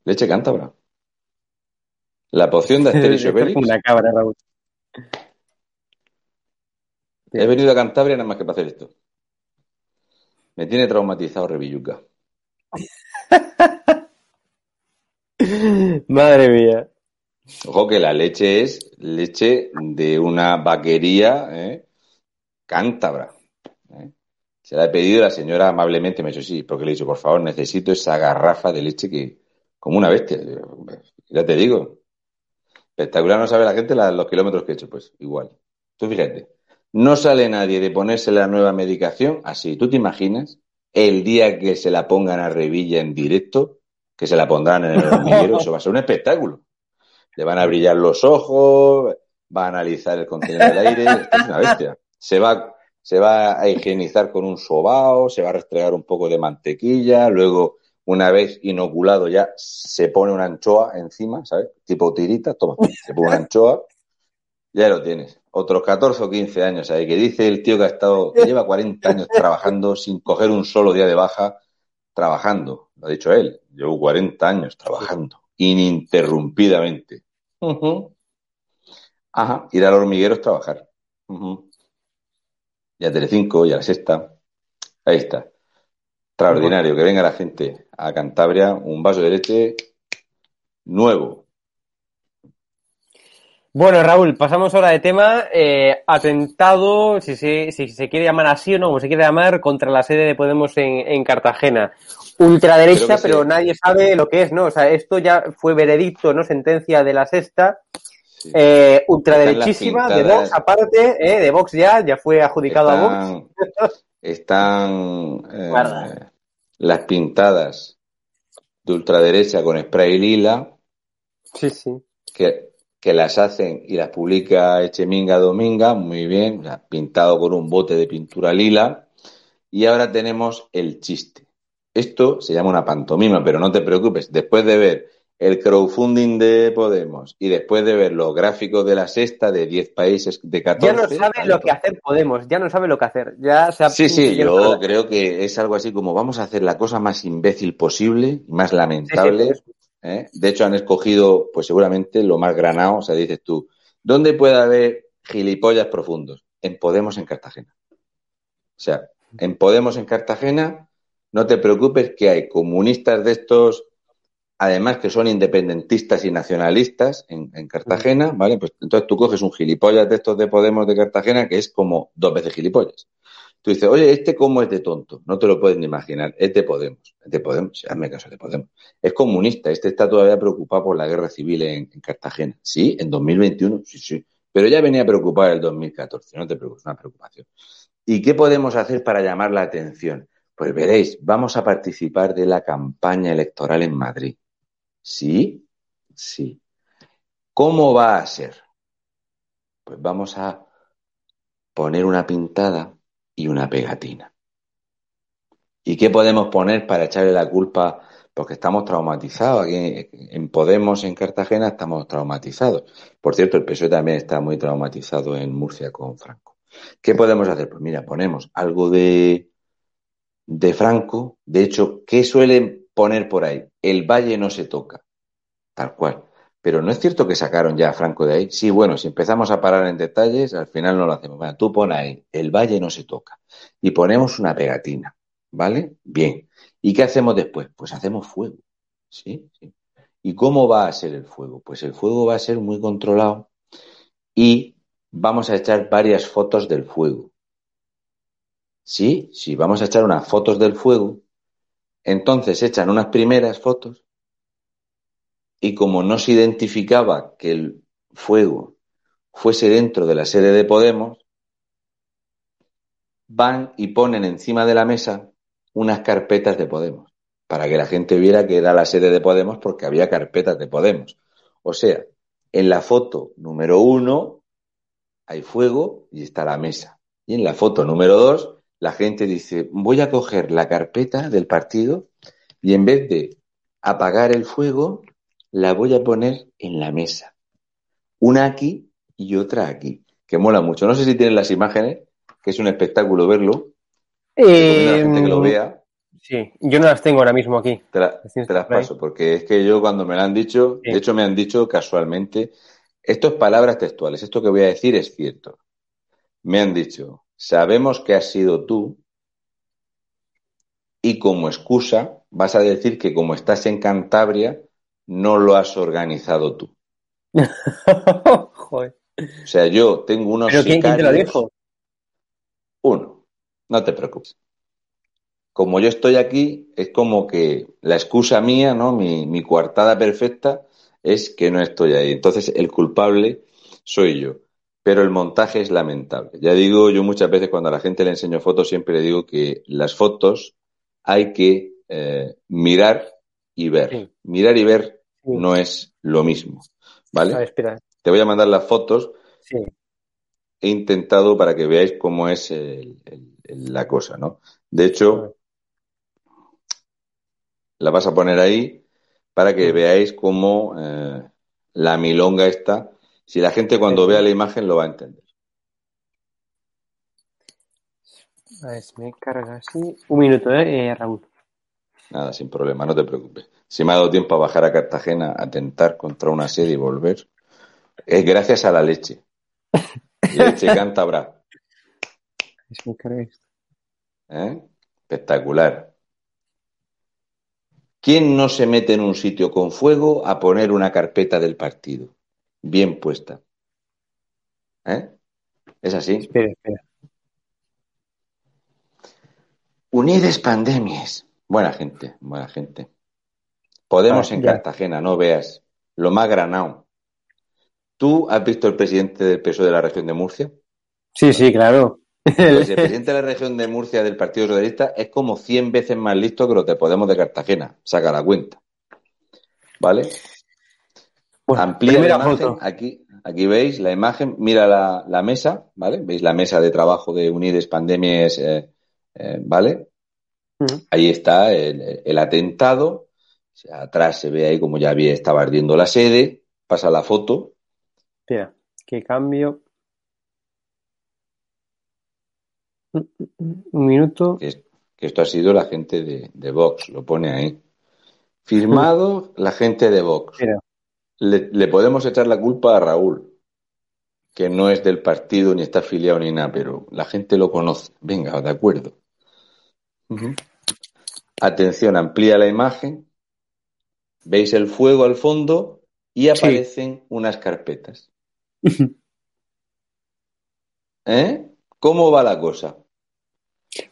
Leche cántabra. La poción de Asterix Obelix. Una cabra, Raúl. He venido a Cantabria nada más que para hacer esto. Me tiene traumatizado Revilluca. Madre mía. Ojo que la leche es leche de una vaquería ¿eh? cántabra. ¿eh? Se la he pedido la señora amablemente, me ha dicho sí, porque le he dicho, por favor, necesito esa garrafa de leche que, como una bestia. Ya te digo. Espectacular no sabe la gente los kilómetros que he hecho, pues igual. Tú fíjate, no sale nadie de ponerse la nueva medicación así. ¿Tú te imaginas el día que se la pongan a Revilla en directo, que se la pondrán en el hormiguero, eso va a ser un espectáculo. Le van a brillar los ojos, va a analizar el contenido del aire, es una bestia. Se va, se va a higienizar con un sobao, se va a restregar un poco de mantequilla, luego, una vez inoculado ya, se pone una anchoa encima, ¿sabes? Tipo tirita, toma, se pone una anchoa, ya lo tienes. Otros 14 o 15 años ahí, que dice el tío que ha estado, que lleva 40 años trabajando sin coger un solo día de baja, trabajando, lo ha dicho él, llevo 40 años trabajando, ininterrumpidamente. Ajá, ir al hormiguero es trabajar. Y a Telecinco y a la Sexta. Ahí está. Extraordinario, que venga la gente a Cantabria, un vaso de leche nuevo, bueno, Raúl, pasamos ahora de tema. Eh, atentado, si se, si se quiere llamar así o no, como se quiere llamar, contra la sede de Podemos en, Cartagena. Ultraderecha, pero nadie sabe lo que es, ¿no? O sea, esto ya fue veredicto, ¿no? Sentencia de la sexta. Eh, ultraderechísima, de Vox aparte, ¿eh? de Vox ya, ya fue adjudicado a Vox. están eh, las pintadas de ultraderecha con spray lila. Sí, sí. Que que las hacen y las publica Echeminga Dominga, muy bien, pintado con un bote de pintura lila. Y ahora tenemos el chiste. Esto se llama una pantomima, pero no te preocupes, después de ver el crowdfunding de Podemos y después de ver los gráficos de la sexta de 10 países de 14. Ya no sabe lo que hacer Podemos, ya no sabe lo que hacer. Ya sí, sí, yo creo que es algo así como vamos a hacer la cosa más imbécil posible, más lamentable, ¿eh? De hecho, han escogido, pues seguramente, lo más granado. O sea, dices tú, ¿dónde puede haber gilipollas profundos? En Podemos en Cartagena. O sea, en Podemos en Cartagena, no te preocupes que hay comunistas de estos, además que son independentistas y nacionalistas en, en Cartagena, ¿vale? Pues entonces tú coges un gilipollas de estos de Podemos de Cartagena que es como dos veces gilipollas. Tú dices, oye, ¿este cómo es de tonto? No te lo puedes ni imaginar. Es de Podemos. Es de Podemos. Hazme caso, de Podemos. Es comunista. Este está todavía preocupado por la guerra civil en, Cartagena. Sí, en 2021, sí, sí. Pero ya venía preocupado en el 2014. No te preocupes, una preocupación. ¿Y qué podemos hacer para llamar la atención? Pues veréis, vamos a participar de la campaña electoral en Madrid. ¿Sí? Sí. ¿Cómo va a ser? Pues vamos a poner una pintada y una pegatina. ¿Y qué podemos poner para echarle la culpa? Porque estamos traumatizados. Aquí en Podemos, en Cartagena, estamos traumatizados. Por cierto, el PSOE también está muy traumatizado en Murcia con Franco. ¿Qué podemos hacer? Pues mira, ponemos algo de, de Franco. De hecho, ¿qué suelen poner por ahí? El valle no se toca. Tal cual. Pero no es cierto que sacaron ya a Franco de ahí. Sí, bueno, si empezamos a parar en detalles, al final no lo hacemos. Bueno, tú pon ahí, el valle no se toca. Y ponemos una pegatina, ¿vale? Bien. ¿Y qué hacemos después? Pues hacemos fuego. ¿Sí? ¿Sí? ¿Y cómo va a ser el fuego? Pues el fuego va a ser muy controlado y vamos a echar varias fotos del fuego. ¿Sí? Sí, vamos a echar unas fotos del fuego. Entonces echan unas primeras fotos y como no se identificaba que el fuego fuese dentro de la sede de Podemos, van y ponen encima de la mesa unas carpetas de Podemos, para que la gente viera que era la sede de Podemos porque había carpetas de Podemos. O sea, en la foto número uno hay fuego y está la mesa. Y en la foto número dos, la gente dice, voy a coger la carpeta del partido y en vez de apagar el fuego, la voy a poner en la mesa. Una aquí y otra aquí, que mola mucho. No sé si tienen las imágenes, que es un espectáculo verlo. Eh, la gente que lo vea. Sí, yo no las tengo ahora mismo aquí. Te, las paso, porque es que yo cuando me la han dicho, de hecho me han dicho casualmente, esto es palabras textuales, esto que voy a decir es cierto. Me han dicho, sabemos que has sido tú y como excusa vas a decir que como estás en Cantabria, no lo has organizado tú. Joder. O sea, yo tengo unos. ¿Pero quién, te lo dijo? Uno. No te preocupes. Como yo estoy aquí, es como que la excusa mía, ¿no? Mi, mi coartada perfecta es que no estoy ahí. Entonces, el culpable soy yo. Pero el montaje es lamentable. Ya digo, yo muchas veces cuando a la gente le enseño fotos, siempre le digo que las fotos hay que eh, mirar y ver. Mirar y ver no es lo mismo. ¿Vale? Te voy a mandar las fotos. Sí. He intentado para que veáis cómo es la cosa, ¿no? De hecho, la vas a poner ahí para que veáis cómo eh, la milonga está. Si la gente cuando vea la imagen lo va a entender. A ver, me carga así. Un minuto, ¿eh, eh Raúl? Nada, sin problema, no te preocupes. Si me ha dado tiempo a bajar a Cartagena a tentar contra una serie y volver, es gracias a la leche. leche cántabra. ¿Eh? Espectacular. ¿Quién no se mete en un sitio con fuego a poner una carpeta del partido? Bien puesta. ¿Eh? ¿Es así? Espera, espera. Unides pandemias. Buena gente, buena gente. Podemos ah, en Cartagena, no veas. Lo más granado. ¿Tú has visto el presidente del PSOE de la región de Murcia? Sí, sí, claro. Pues el presidente de la región de Murcia del Partido Socialista es como 100 veces más listo que los de Podemos de Cartagena. Saca la cuenta. ¿Vale? Amplía la imagen. Aquí, aquí veis la imagen. Mira la, mesa, ¿vale? Veis la mesa de trabajo de Unides Pandemias eh, eh, ¿vale? Mm. Ahí está el, atentado. atrás se ve ahí como ya había, estaba ardiendo la sede. Pasa la foto. Espera, que cambio. Un minuto. Que, esto ha sido la gente de, Vox, lo pone ahí. Firmado la gente de Vox. Le, le, podemos echar la culpa a Raúl, que no es del partido ni está afiliado ni nada, pero la gente lo conoce. Venga, de acuerdo. Atención, amplía la imagen. Veis el fuego al fondo y aparecen unas carpetas. ¿Eh? ¿Cómo va la cosa?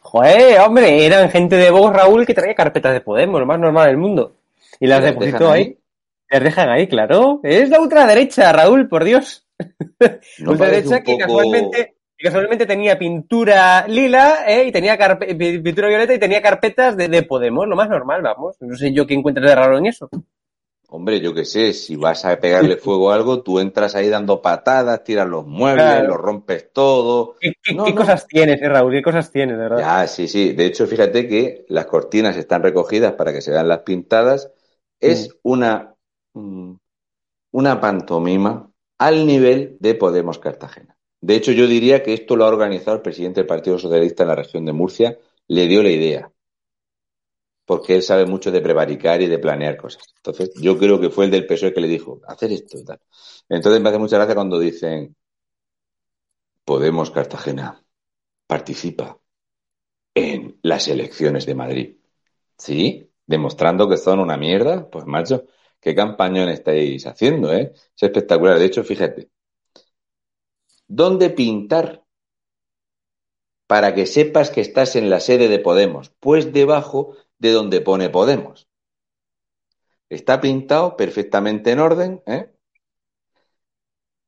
Joder, hombre, eran gente de Vox, Raúl, que traía carpetas de Podemos, lo más normal del mundo. Y las depositó ahí. Las dejan ahí, claro. Es la ultraderecha, Raúl, por Dios. ultraderecha que casualmente casualmente tenía pintura lila ¿eh? y tenía pintura violeta y tenía carpetas de, Podemos, lo más normal, vamos. No sé yo qué encuentro de raro en eso. Hombre, yo qué sé, si vas a pegarle fuego a algo, tú entras ahí dando patadas, tiras los muebles, los rompes todo. ¿Qué, cosas tienes, eh, Raúl? ¿Qué cosas tienes, de verdad? Ya, sí, sí. De hecho, fíjate que las cortinas están recogidas para que se vean las pintadas. Es mm. una, una pantomima al nivel de Podemos Cartagena. De hecho, yo diría que esto lo ha organizado el presidente del Partido Socialista en la región de Murcia, le dio la idea, porque él sabe mucho de prevaricar y de planear cosas. Entonces, yo creo que fue el del PSOE que le dijo, hacer esto y tal. Entonces me hace mucha gracia cuando dicen, Podemos Cartagena participa en las elecciones de Madrid. ¿Sí? Demostrando que son una mierda. Pues macho, qué campañón estáis haciendo, ¿eh? Es espectacular. De hecho, fíjate, ¿Dónde pintar? Para que sepas que estás en la sede de Podemos, pues debajo de donde pone Podemos. Está pintado perfectamente en orden. ¿eh?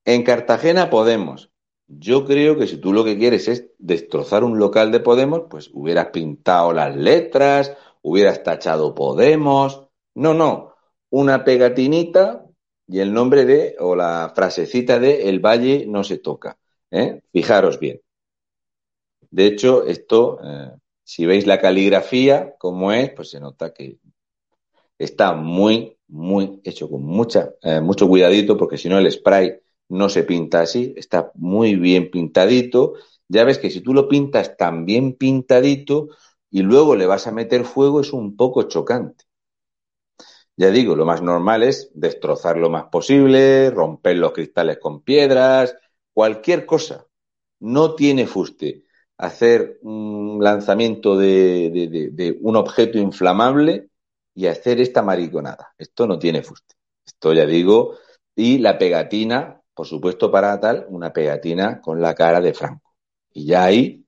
En Cartagena Podemos. Yo creo que si tú lo que quieres es destrozar un local de Podemos, pues hubieras pintado las letras, hubieras tachado Podemos. No, no. Una pegatinita y el nombre de, o la frasecita de El Valle no se toca. ¿eh? Fijaros bien. De hecho, esto, eh, si veis la caligrafía, como es, pues se nota que está muy, muy hecho con mucha, eh, mucho cuidadito, porque si no el spray no se pinta así, está muy bien pintadito. Ya ves que si tú lo pintas tan bien pintadito y luego le vas a meter fuego, es un poco chocante. Ya digo, lo más normal es destrozar lo más posible, romper los cristales con piedras, cualquier cosa. No tiene fuste hacer un lanzamiento de, un objeto inflamable y hacer esta mariconada. Esto no tiene fuste. Esto ya digo. Y la pegatina, por supuesto, para tal, una pegatina con la cara de Franco. Y ya ahí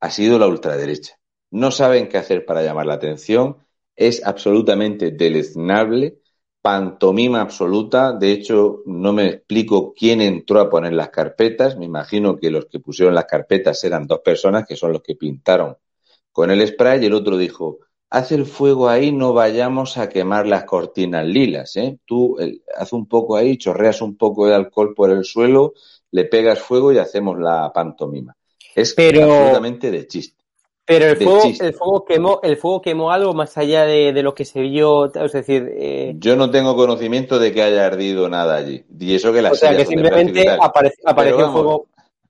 ha sido la ultraderecha. No saben qué hacer para llamar la atención es absolutamente deleznable, pantomima absoluta. De hecho, no me explico quién entró a poner las carpetas. Me imagino que los que pusieron las carpetas eran dos personas, que son los que pintaron con el spray, y el otro dijo, haz el fuego ahí, no vayamos a quemar las cortinas lilas, ¿eh? Tú haz un poco ahí, chorreas un poco de alcohol por el suelo, le pegas fuego y hacemos la pantomima. Es absolutamente de chiste. Pero el fuego, el fuego, quemó, el fuego quemó algo más allá de, lo que se vio, es decir... Eh... Yo no tengo conocimiento de que haya ardido nada allí. Y eso que la O sea, que simplemente apareció fuego...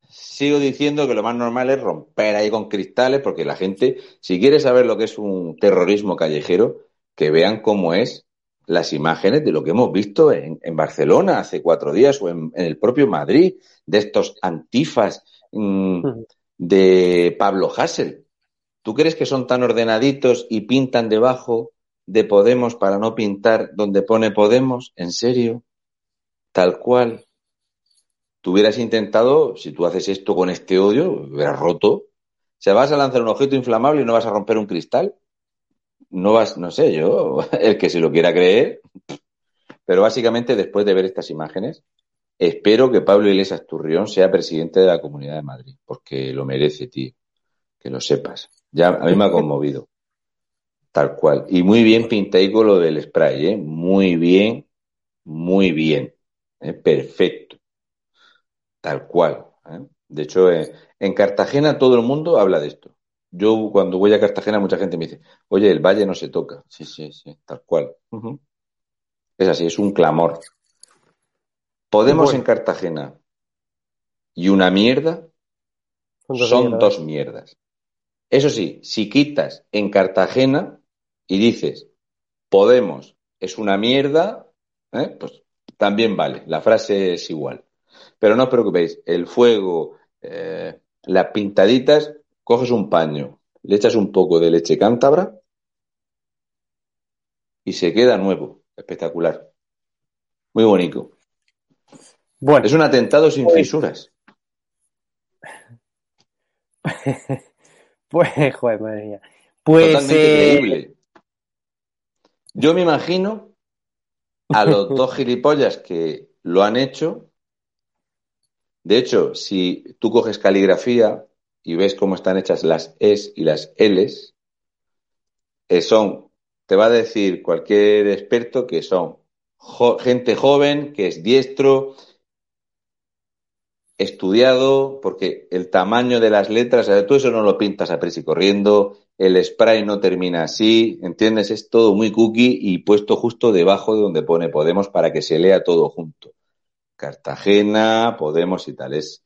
Sigo diciendo que lo más normal es romper ahí con cristales, porque la gente, si quiere saber lo que es un terrorismo callejero, que vean cómo es las imágenes de lo que hemos visto en, Barcelona hace cuatro días o en, el propio Madrid, de estos antifas mm, de Pablo Hassel ¿Tú crees que son tan ordenaditos y pintan debajo de Podemos para no pintar donde pone Podemos? ¿En serio? Tal cual. Tú hubieras intentado, si tú haces esto con este odio, hubieras roto. O sea, vas a lanzar un objeto inflamable y no vas a romper un cristal. No vas, no sé, yo, el que se lo quiera creer. Pero básicamente, después de ver estas imágenes, espero que Pablo Iglesias Turrión sea presidente de la Comunidad de Madrid, porque lo merece, tío. Que lo sepas. Ya a mí me ha conmovido. Tal cual. Y muy bien pintaico lo del spray, ¿eh? Muy bien, muy bien. ¿eh? Perfecto. Tal cual. ¿eh? De hecho, eh, en Cartagena todo el mundo habla de esto. Yo cuando voy a Cartagena mucha gente me dice, oye, el valle no se toca. Sí, sí, sí, tal cual. Es así, es un clamor. Podemos en Cartagena y una mierda son dos mierdas. Eso sí, si quitas en Cartagena y dices Podemos es una mierda, ¿eh? pues también vale, la frase es igual. Pero no os preocupéis, el fuego, eh, las pintaditas, coges un paño, le echas un poco de leche cántabra y se queda nuevo, espectacular. Muy bonito. Bueno, es un atentado sin fisuras. Pues, joder, madre mía. Pues, Totalmente eh, Yo me imagino a los dos gilipollas que lo han hecho. De hecho, si tú coges caligrafía y ves cómo están hechas las Es y las Ls, eh, son, te va a decir cualquier experto que son gente joven, que es diestro, estudiado, porque el tamaño de las letras, tú eso no lo pintas a prisa y corriendo, el spray no termina así, ¿entiendes? Es todo muy cookie y puesto justo debajo de donde pone Podemos para que se lea todo junto. Cartagena, Podemos y tal. Es,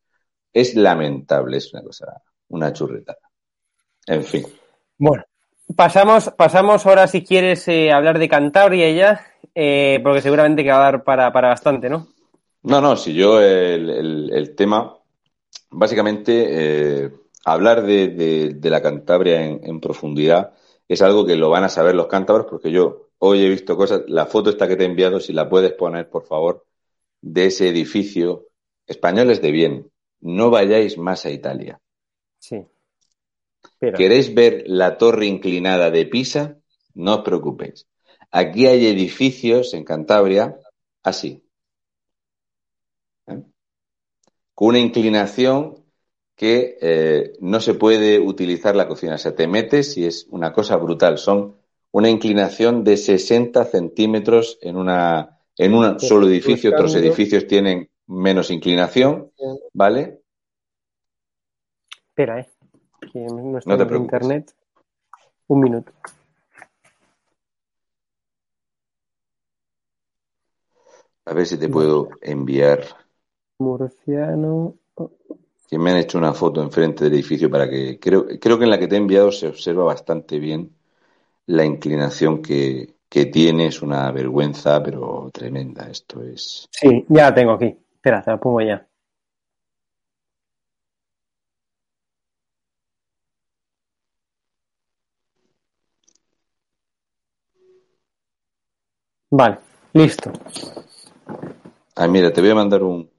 es lamentable, es una cosa, una churretada. En fin. Bueno, pasamos, pasamos ahora si quieres eh, hablar de Cantabria ya, eh, porque seguramente que va a dar para, para bastante, ¿no? No, no, si yo el, tema, básicamente, eh, hablar de, la Cantabria en, profundidad es algo que lo van a saber los cántabros, porque yo hoy he visto cosas, la foto esta que te he enviado, si la puedes poner, por favor, de ese edificio, españoles de bien, no vayáis más a Italia. Sí. ¿Queréis ver la torre inclinada de Pisa? No os preocupéis. Aquí hay edificios en Cantabria así con una inclinación que eh, no se puede utilizar la cocina. O sea, te metes y es una cosa brutal. Son una inclinación de 60 centímetros en, una, en un solo edificio. Otros edificios tienen menos inclinación, ¿vale? Espera, ¿eh? Que no, está en internet. Un minuto. A ver si te puedo enviar Murciano. Que me han hecho una foto enfrente del edificio para que. Creo, creo que en la que te he enviado se observa bastante bien la inclinación que, que tiene. Es una vergüenza, pero tremenda. Esto es. Sí, ya la tengo aquí. Espera, te la pongo ya. Vale, listo. Ah, mira, te voy a mandar un,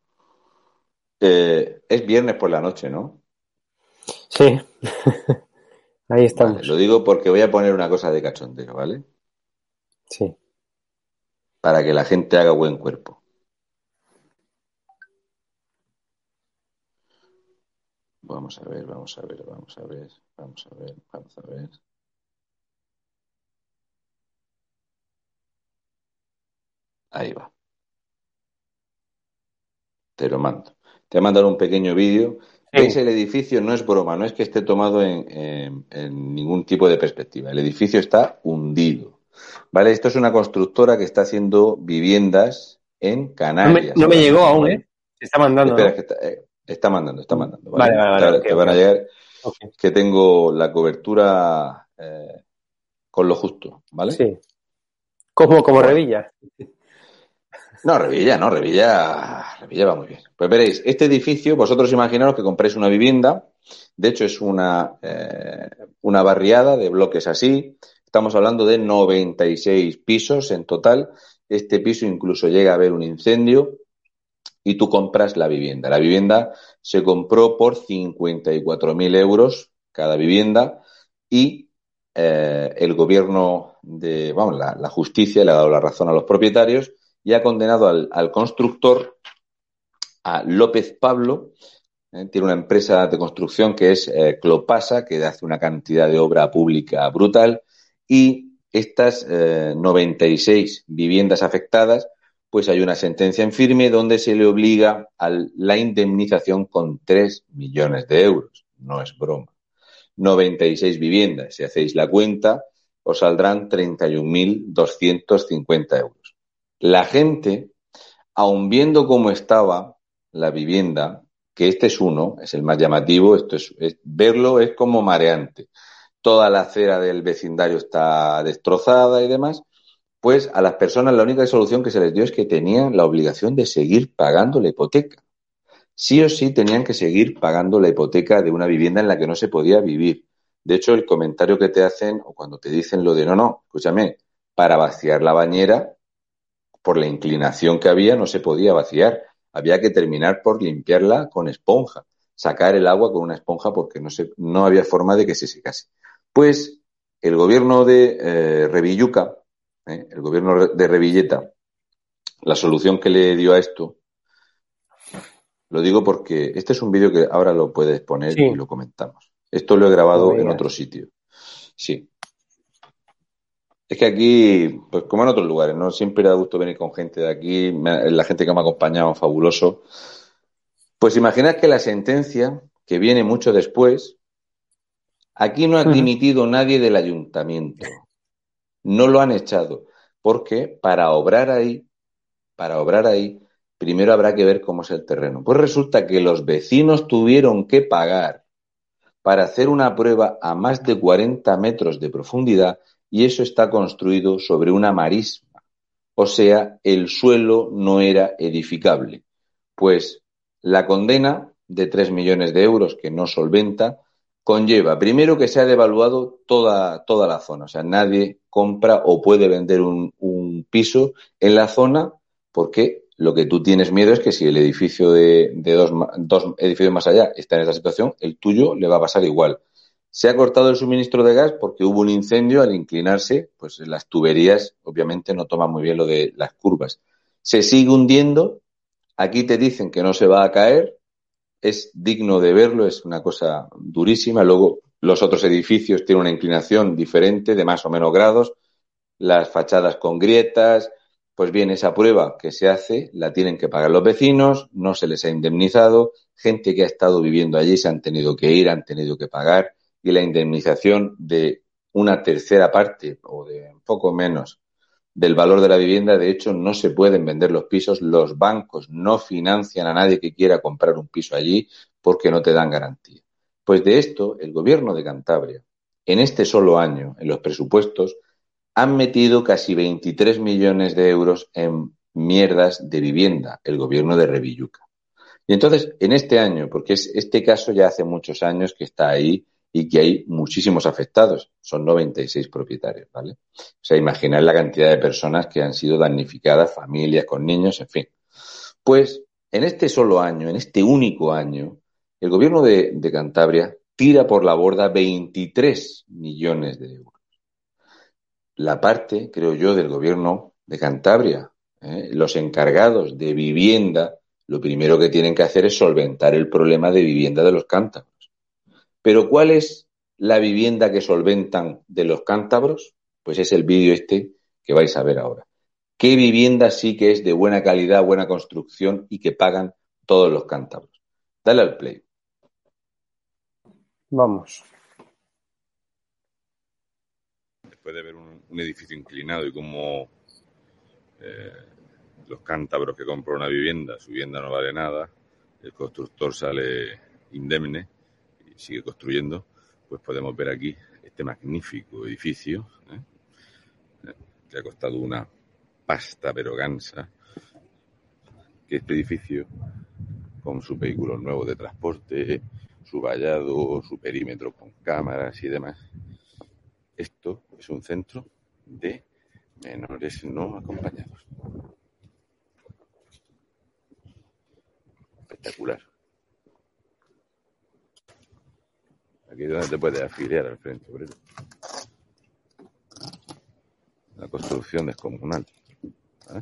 eh, es viernes por la noche, ¿no? Sí. Ahí estamos. Lo digo porque voy a poner una cosa de cachondeo, ¿vale? Sí. Para que la gente haga buen cuerpo. Vamos a ver, vamos a ver, vamos a ver, vamos a ver, vamos a ver. Ahí va. Te lo mando. Te a mandar un pequeño vídeo. ¿Veis? El edificio no es broma, no es que esté tomado en, ningún tipo de perspectiva. El edificio está hundido. ¿Vale? Esto es una constructora que está haciendo viviendas en Canarias. No me, llegó aún, ¿eh? Se está mandando. Espera, que eh, está, mandando, está mandando. Vale, vale, vale. Te, van a llegar. Que tengo la cobertura eh, con lo justo, ¿vale? Sí. Como, como Revilla. No, Revilla, no, Revilla, Revilla va muy bien. Pues veréis, este edificio, vosotros imaginaros que compréis una vivienda, de hecho es una, eh, una barriada de bloques así, estamos hablando de 96 pisos en total, este piso incluso llega a haber un incendio y tú compras la vivienda. La vivienda se compró por 54.000 euros cada vivienda y eh, el gobierno de, vamos, la, justicia le ha dado la razón a los propietarios y ha condenado al, constructor, a López Pablo, eh, tiene una empresa de construcción que es eh, Clopasa, que hace una cantidad de obra pública brutal, y estas 96 viviendas afectadas, pues hay una sentencia en firme donde se le obliga a la indemnización con 3 millones de euros. No es broma. 96 viviendas. Si hacéis la cuenta, os saldrán 31.250 euros. La gente, aun viendo cómo estaba la vivienda, que este es uno, es el más llamativo, esto es, verlo es como mareante. Toda la acera del vecindario está destrozada y demás. Pues a las personas la única solución que se les dio es que tenían la obligación de seguir pagando la hipoteca sí o sí tenían que seguir pagando la hipoteca de una vivienda en la que no se podía vivir. De hecho, el comentario que te hacen o cuando te dicen lo de no, no, escúchame, para vaciar la bañera, por la inclinación que había, no se podía vaciar. Había que terminar por limpiarla con esponja, sacar el agua con una esponja porque no, se, no había forma de que se secase. Pues el gobierno de eh, Revilluca, eh, el gobierno de Revilleta, la solución que le dio a esto lo digo porque este es un vídeo que ahora lo puedes poner y lo comentamos. Esto lo he grabado en otro sitio. Sí. Es que aquí, pues como en otros lugares, ¿no? Siempre da gusto venir con gente de aquí, la gente que me ha acompañado, fabuloso. Pues imaginad que la sentencia, que viene mucho después, aquí no ha dimitido nadie del ayuntamiento. No lo han echado. Porque para obrar ahí, para obrar ahí, primero habrá que ver cómo es el terreno. Pues resulta que los vecinos tuvieron que pagar para hacer una prueba a más de 40 metros de profundidad y eso está construido sobre una marisma. O sea, el suelo no era edificable. Pues la condena de 3 millones de euros que no solventa conlleva, primero, que se ha devaluado toda, toda la zona. O sea, nadie compra o puede vender un, un piso en la zona porque lo que tú tienes miedo es que si el edificio de, dos, dos, edificios más allá está en esa situación, el tuyo le va a pasar igual. Se ha cortado el suministro de gas porque hubo un incendio. Al inclinarse, pues las tuberías obviamente no toman muy bien lo de las curvas. Se sigue hundiendo, aquí te dicen que no se va a caer, es digno de verlo, es una cosa durísima. Luego los otros edificios tienen una inclinación diferente de más o menos grados, las fachadas con grietas, pues bien, esa prueba que se hace la tienen que pagar los vecinos, no se les ha indemnizado, gente que ha estado viviendo allí se han tenido que ir, han tenido que pagar y la indemnización de una tercera parte o de un poco menos del valor de la vivienda, de hecho, no se pueden vender los pisos, los bancos no financian a nadie que quiera comprar un piso allí porque no te dan garantía. Pues de esto, el gobierno de Cantabria, en este solo año, en los presupuestos, han metido casi 23 millones de euros en mierdas de vivienda, el gobierno de Revilluca. Y entonces, en este año, porque es, este caso ya hace muchos años que está ahí y que hay muchísimos afectados, son 96 propietarios, ¿vale? O sea, imaginar la cantidad de personas que han sido damnificadas, familias con niños, en fin. Pues, en este solo año, en este único año, el gobierno de, Cantabria tira por la borda 23 millones de euros la parte, creo yo, del gobierno de Cantabria. ¿eh? Los encargados de vivienda, lo primero que tienen que hacer es solventar el problema de vivienda de los cántabros. Pero ¿cuál es la vivienda que solventan de los cántabros? Pues es el vídeo este que vais a ver ahora. qué vivienda sí que es de buena calidad, buena construcción y que pagan todos los cántabros. Dale al play. Vamos. Después de ver un, edificio inclinado y cómo eh, los cántabros que compran una vivienda, su vivienda no vale nada, el constructor sale indemne sigue construyendo, pues podemos ver aquí este magnífico edificio ¿eh? que ha costado una pasta pero gansa, que este edificio con sus vehículos nuevos de transporte, su vallado, su perímetro con cámaras y demás. Esto es un centro de menores no acompañados. Espectacular. Aquí es donde te puedes afiliar al frente La construcción descomunal. ¿eh?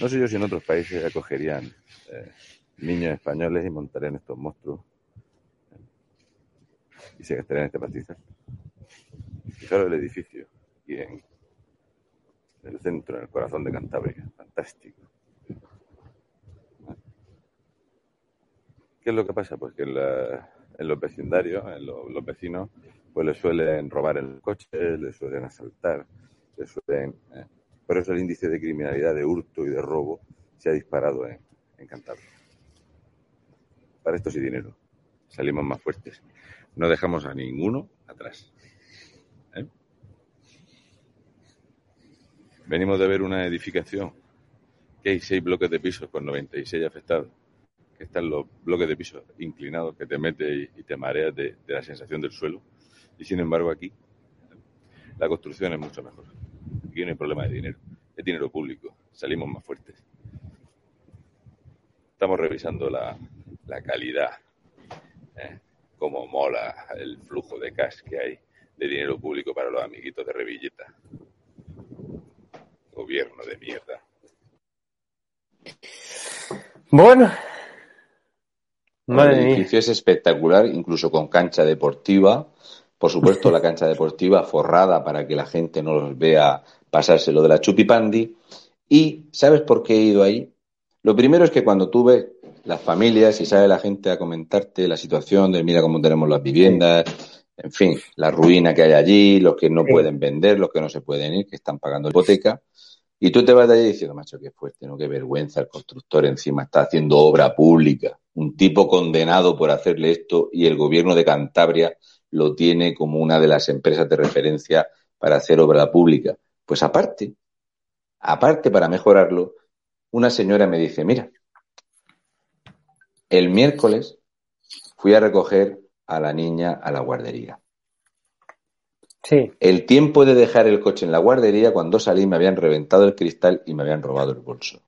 No sé yo si en otros países acogerían eh, niños españoles y montarían estos monstruos y se gastarían este pastizal. Fijaros el edificio aquí en el centro, en el corazón de Cantabria. Fantástico. ¿Qué es lo que pasa? Pues que en, los vecindarios, en los vecinos, pues les suelen robar el coche, les suelen asaltar, les suelen... Eh, por eso el índice de criminalidad de hurto y de robo se ha disparado en, en Cantabria. Para esto sí dinero. Salimos más fuertes. No dejamos a ninguno atrás. ¿eh? Venimos de ver una edificación que hay seis bloques de pisos con 96 afectados. Que están los bloques de pisos inclinados que te mete y, te mareas de, la sensación del suelo. Y sin embargo aquí la construcción es mucho mejor. Aquí no hay problema de dinero. Es dinero público. Salimos más fuertes. Estamos revisando la, la calidad, ¿eh? cómo mola el flujo de cash que hay de dinero público para los amiguitos de Revilleta. Gobierno de mierda. Bueno. El edificio es espectacular, incluso con cancha deportiva. Por supuesto, la cancha deportiva forrada para que la gente no los vea pasárselo de la chupipandi. Y ¿sabes por qué he ido ahí? Lo primero es que cuando tuve las familias y sale la gente a comentarte la situación de mira cómo tenemos las viviendas, en fin, la ruina que hay allí, los que no pueden vender, los que no se pueden ir, que están pagando hipoteca. Y tú te vas de allí diciendo, macho, qué fuerte, ¿no? Qué vergüenza, el constructor encima está haciendo obra pública. Un tipo condenado por hacerle esto y el gobierno de Cantabria lo tiene como una de las empresas de referencia para hacer obra pública. Pues aparte, aparte para mejorarlo, una señora me dice, mira, el miércoles fui a recoger a la niña a la guardería. Sí. El tiempo de dejar el coche en la guardería, cuando salí me habían reventado el cristal y me habían robado el bolso.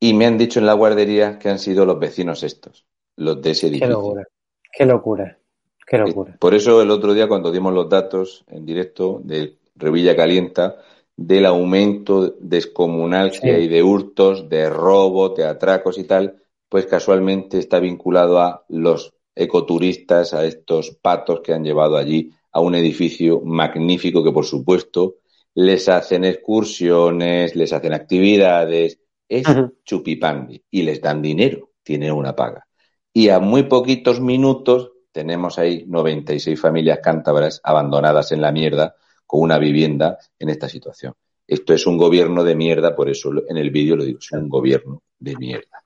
Y me han dicho en la guardería que han sido los vecinos estos, los de ese edificio. Qué locura, qué locura, qué locura. Por eso el otro día cuando dimos los datos en directo de Revilla Calienta, del aumento descomunal que hay de hurtos, de robo, de atracos y tal, pues casualmente está vinculado a los ecoturistas, a estos patos que han llevado allí a un edificio magnífico que por supuesto les hacen excursiones, les hacen actividades, es chupipandi y les dan dinero, tienen una paga. Y a muy poquitos minutos tenemos ahí 96 familias cántabras abandonadas en la mierda con una vivienda en esta situación. Esto es un gobierno de mierda, por eso en el vídeo lo digo, es un gobierno de mierda.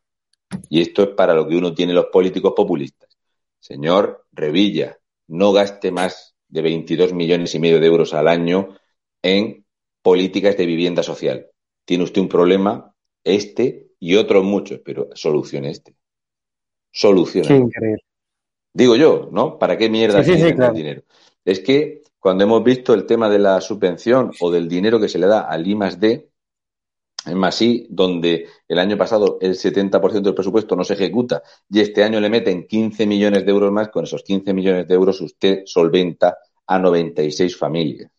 Y esto es para lo que uno tiene los políticos populistas. Señor Revilla, no gaste más de 22 millones y medio de euros al año en políticas de vivienda social. Tiene usted un problema, este y otros muchos, pero solucione este. Solucione. Digo yo, ¿no? ¿Para qué mierda sí, el dinero? Es que cuando hemos visto el tema de la subvención o del dinero que se le da al I más D, en Masí, donde el año pasado el 70% del presupuesto no se ejecuta y este año le meten 15 millones de euros más, con esos 15 millones de euros usted solventa a 96 familias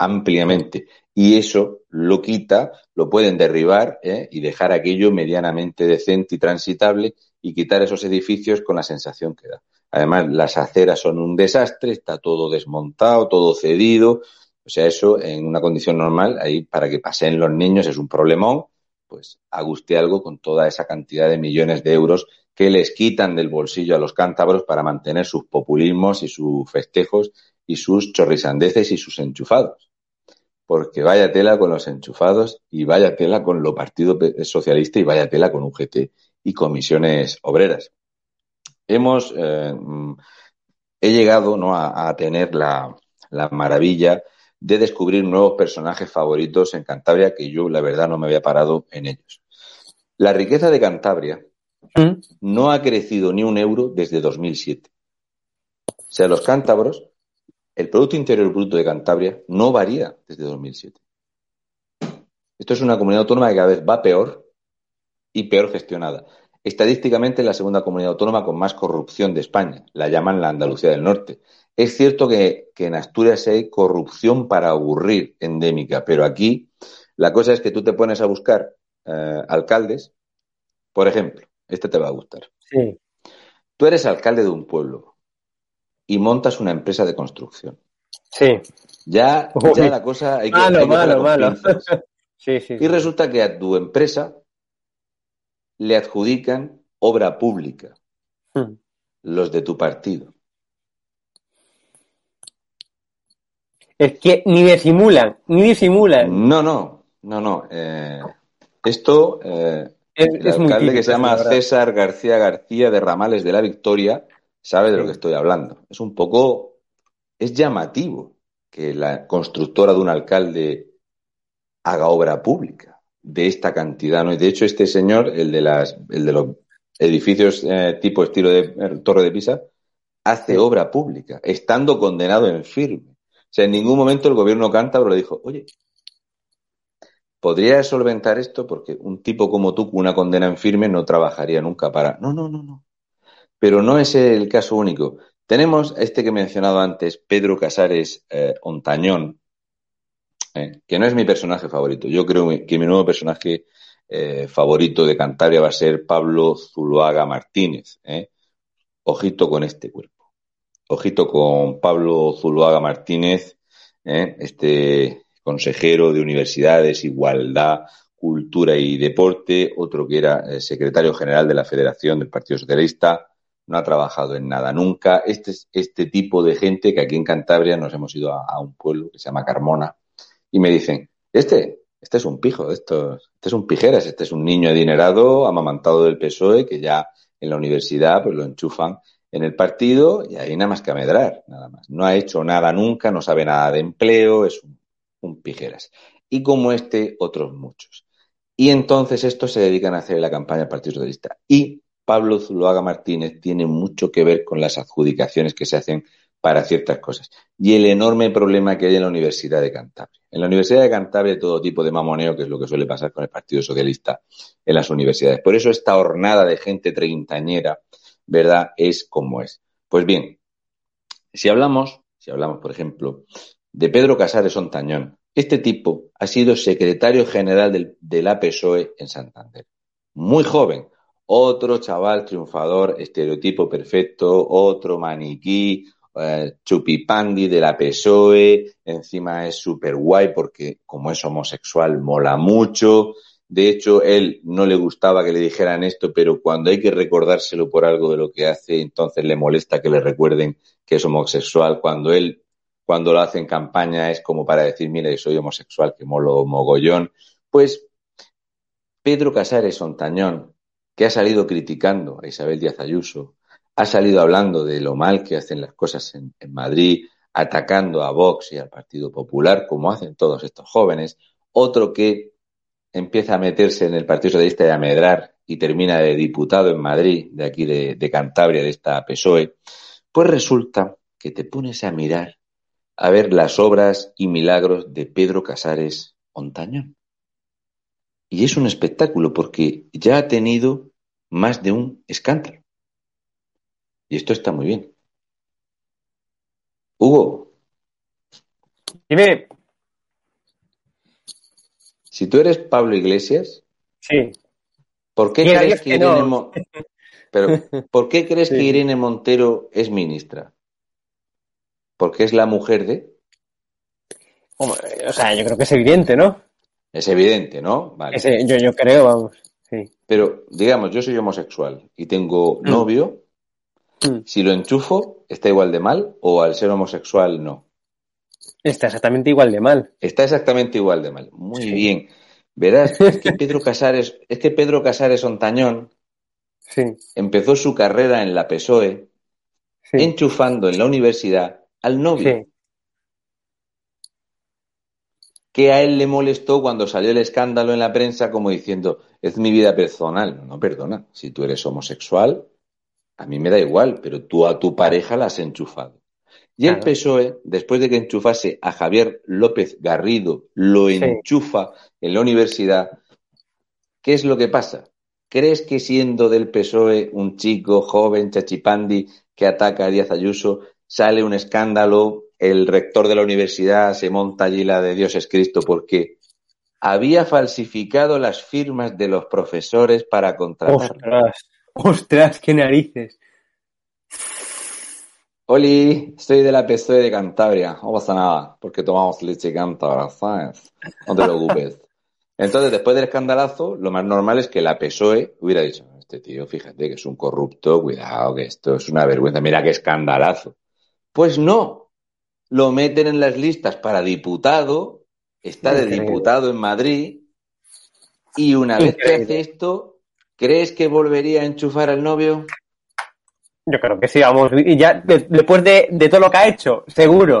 ampliamente. Y eso lo quita, lo pueden derribar ¿eh? y dejar aquello medianamente decente y transitable y quitar esos edificios con la sensación que da. Además, las aceras son un desastre, está todo desmontado, todo cedido O sea, eso en una condición normal, ahí para que pasen los niños es un problemón, pues aguste algo con toda esa cantidad de millones de euros que les quitan del bolsillo a los cántabros para mantener sus populismos y sus festejos y sus chorrisandeces y sus enchufados. Porque vaya tela con los enchufados y vaya tela con lo Partido Socialista y vaya tela con UGT y comisiones obreras. Hemos, eh, he llegado ¿no? a, tener la, la maravilla de descubrir nuevos personajes favoritos en Cantabria que yo, la verdad, no me había parado en ellos. La riqueza de Cantabria ¿Mm? no ha crecido ni un euro desde 2007. O sea, los cántabros, el Producto Interior Bruto de Cantabria no varía desde 2007. Esto es una comunidad autónoma que cada vez va peor y peor gestionada. Estadísticamente, la segunda comunidad autónoma con más corrupción de España. La llaman la Andalucía del Norte. Es cierto que, en Asturias hay corrupción para aburrir endémica, pero aquí la cosa es que tú te pones a buscar eh, alcaldes, por ejemplo, este te va a gustar. Sí. Tú eres alcalde de un pueblo y montas una empresa de construcción. Sí. Ya, ya la cosa hay que. Malo, malo, malo. sí, sí, y resulta que a tu empresa le adjudican obra pública. Hmm. Los de tu partido. Es que ni disimulan, ni disimulan. No, no, no, no. Eh, esto, eh, el alcalde que se llama César García García de Ramales de la Victoria sabe de lo que estoy hablando. Es un poco, es llamativo que la constructora de un alcalde haga obra pública de esta cantidad, ¿no? Y de hecho este señor, el de las, el de los edificios eh, tipo estilo de Torre de Pisa, hace obra pública, estando condenado en firme. Sea, en ningún momento el gobierno cántabro le dijo, oye, ¿podrías solventar esto? Porque un tipo como tú, con una condena en firme, no trabajaría nunca para. No, no, no, no. Pero no es el caso único. Tenemos este que he mencionado antes, Pedro Casares eh, Ontañón, eh, que no es mi personaje favorito. Yo creo que mi nuevo personaje eh, favorito de Cantabria va a ser Pablo Zuluaga Martínez. Ojito con este cuerpo. Ojito con Pablo Zuluaga Martínez, ¿eh? este consejero de universidades, igualdad, cultura y deporte, otro que era eh, secretario general de la Federación del Partido Socialista, no ha trabajado en nada nunca. Este es este tipo de gente que aquí en Cantabria nos hemos ido a, un pueblo que se llama Carmona y me dicen, este, este es un pijo, esto, este es un pijeras, este es un niño adinerado, amamantado del PSOE, que ya en la universidad pues lo enchufan en el partido y ahí nada más que a medrar, nada más. No ha hecho nada nunca, no sabe nada de empleo, es un, pijeras. Y como este, otros muchos. Y entonces estos se dedican a hacer la campaña del Partido Socialista. Y Pablo Zuluaga Martínez tiene mucho que ver con las adjudicaciones que se hacen para ciertas cosas. Y el enorme problema que hay en la Universidad de Cantabria. En la Universidad de Cantabria todo tipo de mamoneo, que es lo que suele pasar con el Partido Socialista en las universidades. Por eso esta hornada de gente treintañera ¿verdad? Es como es. Pues bien, si hablamos, si hablamos, por ejemplo, de Pedro Casares Ontañón, este tipo ha sido secretario general del, de la PSOE en Santander. Muy joven. Otro chaval triunfador, estereotipo perfecto, otro maniquí, eh, chupipandi de la PSOE, encima es súper guay porque como es homosexual mola mucho, de hecho, él no le gustaba que le dijeran esto, pero cuando hay que recordárselo por algo de lo que hace, entonces le molesta que le recuerden que es homosexual. Cuando él, cuando lo hace en campaña, es como para decir, mire, soy homosexual, que molo mogollón. Pues Pedro Casares Ontañón, que ha salido criticando a Isabel Díaz Ayuso, ha salido hablando de lo mal que hacen las cosas en, en Madrid, atacando a Vox y al Partido Popular, como hacen todos estos jóvenes. Otro que empieza a meterse en el Partido Socialista y a medrar y termina de diputado en Madrid, de aquí de, Cantabria, de esta PSOE, pues resulta que te pones a mirar a ver las obras y milagros de Pedro Casares Ontañón. Y es un espectáculo porque ya ha tenido más de un escándalo. Y esto está muy bien. Hugo. Dime. Si tú eres Pablo Iglesias, sí. ¿por qué crees que, Irene Pero, ¿por qué crees que Irene Montero es ministra? ¿Porque es la mujer de? O sea, yo creo que es evidente, ¿no? Es evidente, ¿no? Vale. yo, yo creo, vamos. Sí. Pero, digamos, yo soy homosexual y tengo mm. novio. Mm. Si lo enchufo, ¿está igual de mal o al ser homosexual no? Está exactamente igual de mal. Está exactamente igual de mal. Muy bien. Verás, es que Pedro Casares, es que Pedro Casares Ontañón sí. empezó su carrera en la PSOE enchufando en la universidad al novio. Que a él le molestó cuando salió el escándalo en la prensa como diciendo, es mi vida personal. No, perdona, si tú eres homosexual, a mí me da igual, pero tú a tu pareja la has enchufado. Y el PSOE, después de que enchufase a Javier López Garrido, lo enchufa en la universidad. ¿Qué es lo que pasa? ¿Crees que siendo del PSOE un chico joven, chachipandi, que ataca a Díaz Ayuso, sale un escándalo, el rector de la universidad se monta allí la de Dios es Cristo porque había falsificado las firmas de los profesores para contratar. Ostras, ostras, qué narices. Oli, soy de la PSOE de Cantabria. No pasa nada, porque tomamos leche cántabra, ¿sabes? No te preocupes. Entonces, después del escandalazo, lo más normal es que la PSOE hubiera dicho, este tío, fíjate que es un corrupto, cuidado, que esto es una vergüenza, mira qué escandalazo. Pues no, lo meten en las listas para diputado, está de diputado en Madrid, y una vez que hace esto, ¿crees que volvería a enchufar al novio? Yo creo que sí, vamos. Y ya después de, todo lo que ha hecho, seguro.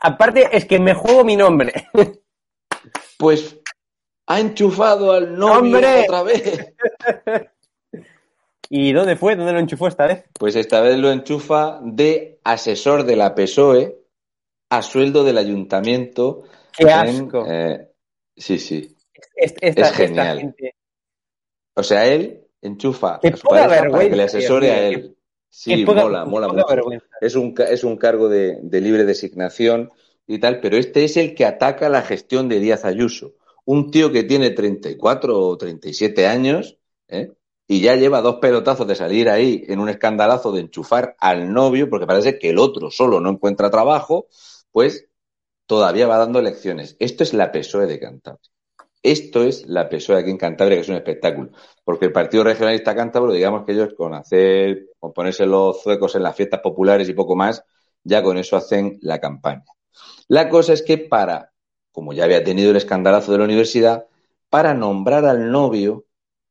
Aparte, es que me juego mi nombre. Pues ha enchufado al novio otra vez. ¿Y dónde fue? ¿Dónde lo enchufó esta vez? Pues esta vez lo enchufa de asesor de la PSOE a sueldo del ayuntamiento. ¡Qué asco! Eh, sí, sí. es genial. O sea, él enchufa a su pareja para que le asesore a él. Sí, mola, mola mucho. Es un, es un cargo de, libre designación y tal, pero este es el que ataca la gestión de Díaz Ayuso. Un tío que tiene 34 o 37 años ¿eh? y ya lleva dos pelotazos de salir ahí en un escandalazo de enchufar al novio, porque parece que el otro solo no encuentra trabajo, pues todavía va dando lecciones. Esto es la PSOE de Cantabria. Esto es la PSOE aquí en Cantabria, que es un espectáculo. Porque el Partido Regionalista Cántabro, digamos que ellos con hacer, con ponerse los zuecos en las fiestas populares y poco más, ya con eso hacen la campaña. La cosa es que para, como ya había tenido el escandalazo de la universidad, para nombrar al novio,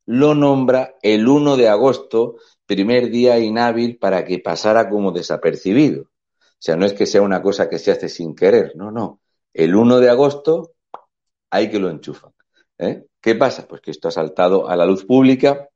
lo nombra el 1 de agosto, primer día inhábil para que pasara como desapercibido. O sea, no es que sea una cosa que se hace sin querer, no, no. El 1 de agosto hay que lo enchufan. ¿Eh? ¿Qué pasa? Pues que esto ha saltado a la luz pública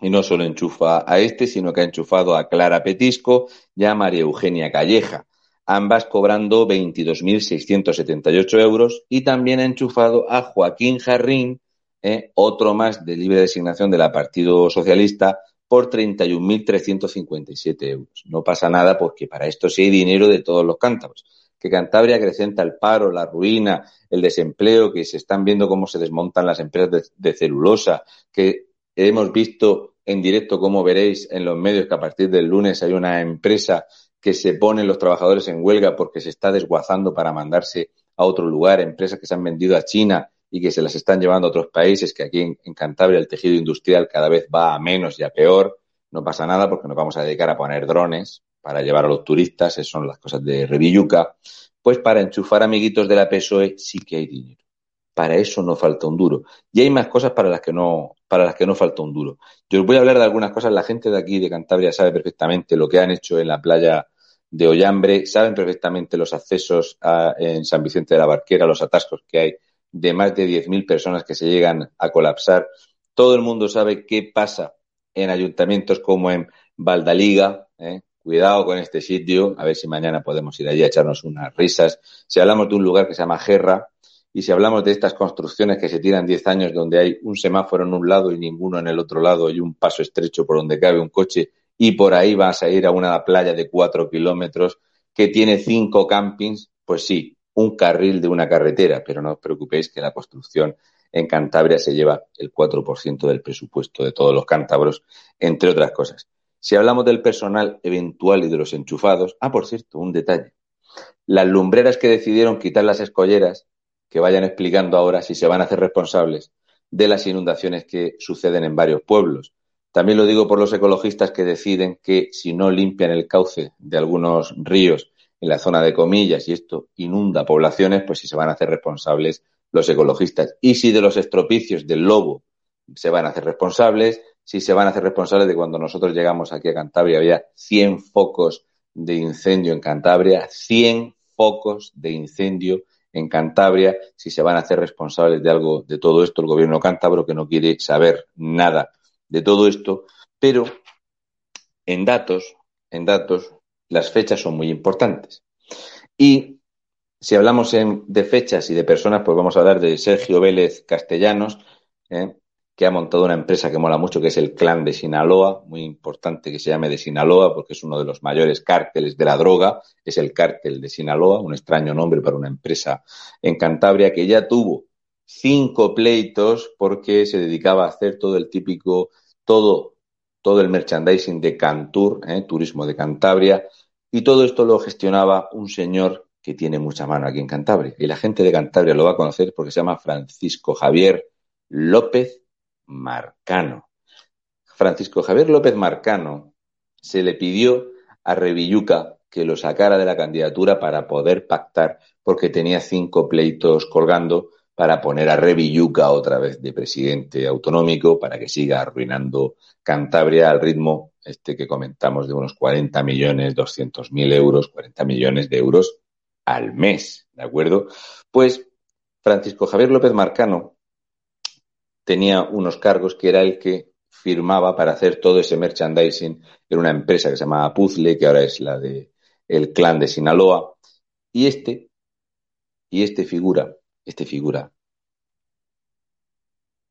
y no solo enchufa a este, sino que ha enchufado a Clara Petisco y a María Eugenia Calleja, ambas cobrando 22.678 euros, y también ha enchufado a Joaquín Jarrín, ¿eh? otro más de libre designación de la Partido Socialista, por 31.357 euros. No pasa nada porque para esto sí hay dinero de todos los cántabros que Cantabria acrecenta el paro, la ruina, el desempleo, que se están viendo cómo se desmontan las empresas de, celulosa, que hemos visto en directo, como veréis en los medios, que a partir del lunes hay una empresa que se pone los trabajadores en huelga porque se está desguazando para mandarse a otro lugar, empresas que se han vendido a China y que se las están llevando a otros países, que aquí en, en Cantabria el tejido industrial cada vez va a menos y a peor. No pasa nada porque nos vamos a dedicar a poner drones para llevar a los turistas, esas son las cosas de Revilluca, pues para enchufar amiguitos de la PSOE sí que hay dinero. Para eso no falta un duro. Y hay más cosas para las que no, para las que no falta un duro. Yo os voy a hablar de algunas cosas. La gente de aquí, de Cantabria, sabe perfectamente lo que han hecho en la playa de Ollambre, saben perfectamente los accesos en San Vicente de la Barquera, los atascos que hay de más de 10.000 personas que se llegan a colapsar. Todo el mundo sabe qué pasa en ayuntamientos como en Valdaliga, ¿eh? Cuidado con este sitio, a ver si mañana podemos ir allí a echarnos unas risas. Si hablamos de un lugar que se llama Gerra, y si hablamos de estas construcciones que se tiran 10 años donde hay un semáforo en un lado y ninguno en el otro lado y un paso estrecho por donde cabe un coche y por ahí vas a ir a una playa de 4 kilómetros que tiene cinco campings, pues sí, un carril de una carretera, pero no os preocupéis que la construcción en Cantabria se lleva el 4% del presupuesto de todos los cántabros, entre otras cosas. Si hablamos del personal eventual y de los enchufados, ah, por cierto, un detalle. Las lumbreras que decidieron quitar las escolleras que vayan explicando ahora si se van a hacer responsables de las inundaciones que suceden en varios pueblos. También lo digo por los ecologistas que deciden que si no limpian el cauce de algunos ríos en la zona de comillas y esto inunda poblaciones, pues si se van a hacer responsables los ecologistas. Y si de los estropicios del lobo se van a hacer responsables, si se van a hacer responsables de cuando nosotros llegamos aquí a Cantabria había 100 focos de incendio en Cantabria, 100 focos de incendio en Cantabria, si se van a hacer responsables de algo de todo esto el gobierno cántabro que no quiere saber nada de todo esto, pero en datos, en datos las fechas son muy importantes. Y si hablamos de fechas y de personas, pues vamos a hablar de Sergio Vélez Castellanos, ¿eh? Que ha montado una empresa que mola mucho, que es el Clan de Sinaloa, muy importante que se llame de Sinaloa, porque es uno de los mayores cárteles de la droga, es el cártel de Sinaloa, un extraño nombre para una empresa en Cantabria, que ya tuvo cinco pleitos porque se dedicaba a hacer todo el típico, todo, todo el merchandising de Cantur, ¿eh? turismo de Cantabria, y todo esto lo gestionaba un señor que tiene mucha mano aquí en Cantabria. Y la gente de Cantabria lo va a conocer porque se llama Francisco Javier López Marcano. Francisco Javier López Marcano se le pidió a Revilluca que lo sacara de la candidatura para poder pactar, porque tenía cinco pleitos colgando para poner a Revilluca otra vez de presidente autonómico, para que siga arruinando Cantabria al ritmo este que comentamos de unos 40 millones, 200 mil euros, 40 millones de euros al mes, ¿de acuerdo? Pues Francisco Javier López Marcano tenía unos cargos que era el que firmaba para hacer todo ese merchandising en una empresa que se llamaba Puzzle, que ahora es la de el clan de Sinaloa. Y este, y este figura, este figura,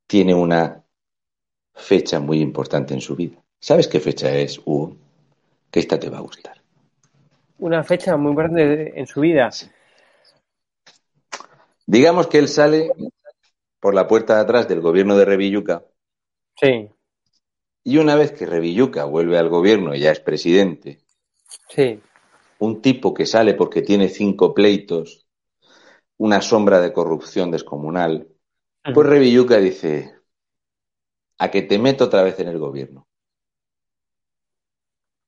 tiene una fecha muy importante en su vida. ¿Sabes qué fecha es, Hugo? Que esta te va a gustar. Una fecha muy importante en su vida. Digamos que él sale por la puerta de atrás del gobierno de Revilluca. Sí. Y una vez que Revilluca vuelve al gobierno y ya es presidente, sí. un tipo que sale porque tiene cinco pleitos, una sombra de corrupción descomunal, pues Revilluca dice, a que te meto otra vez en el gobierno.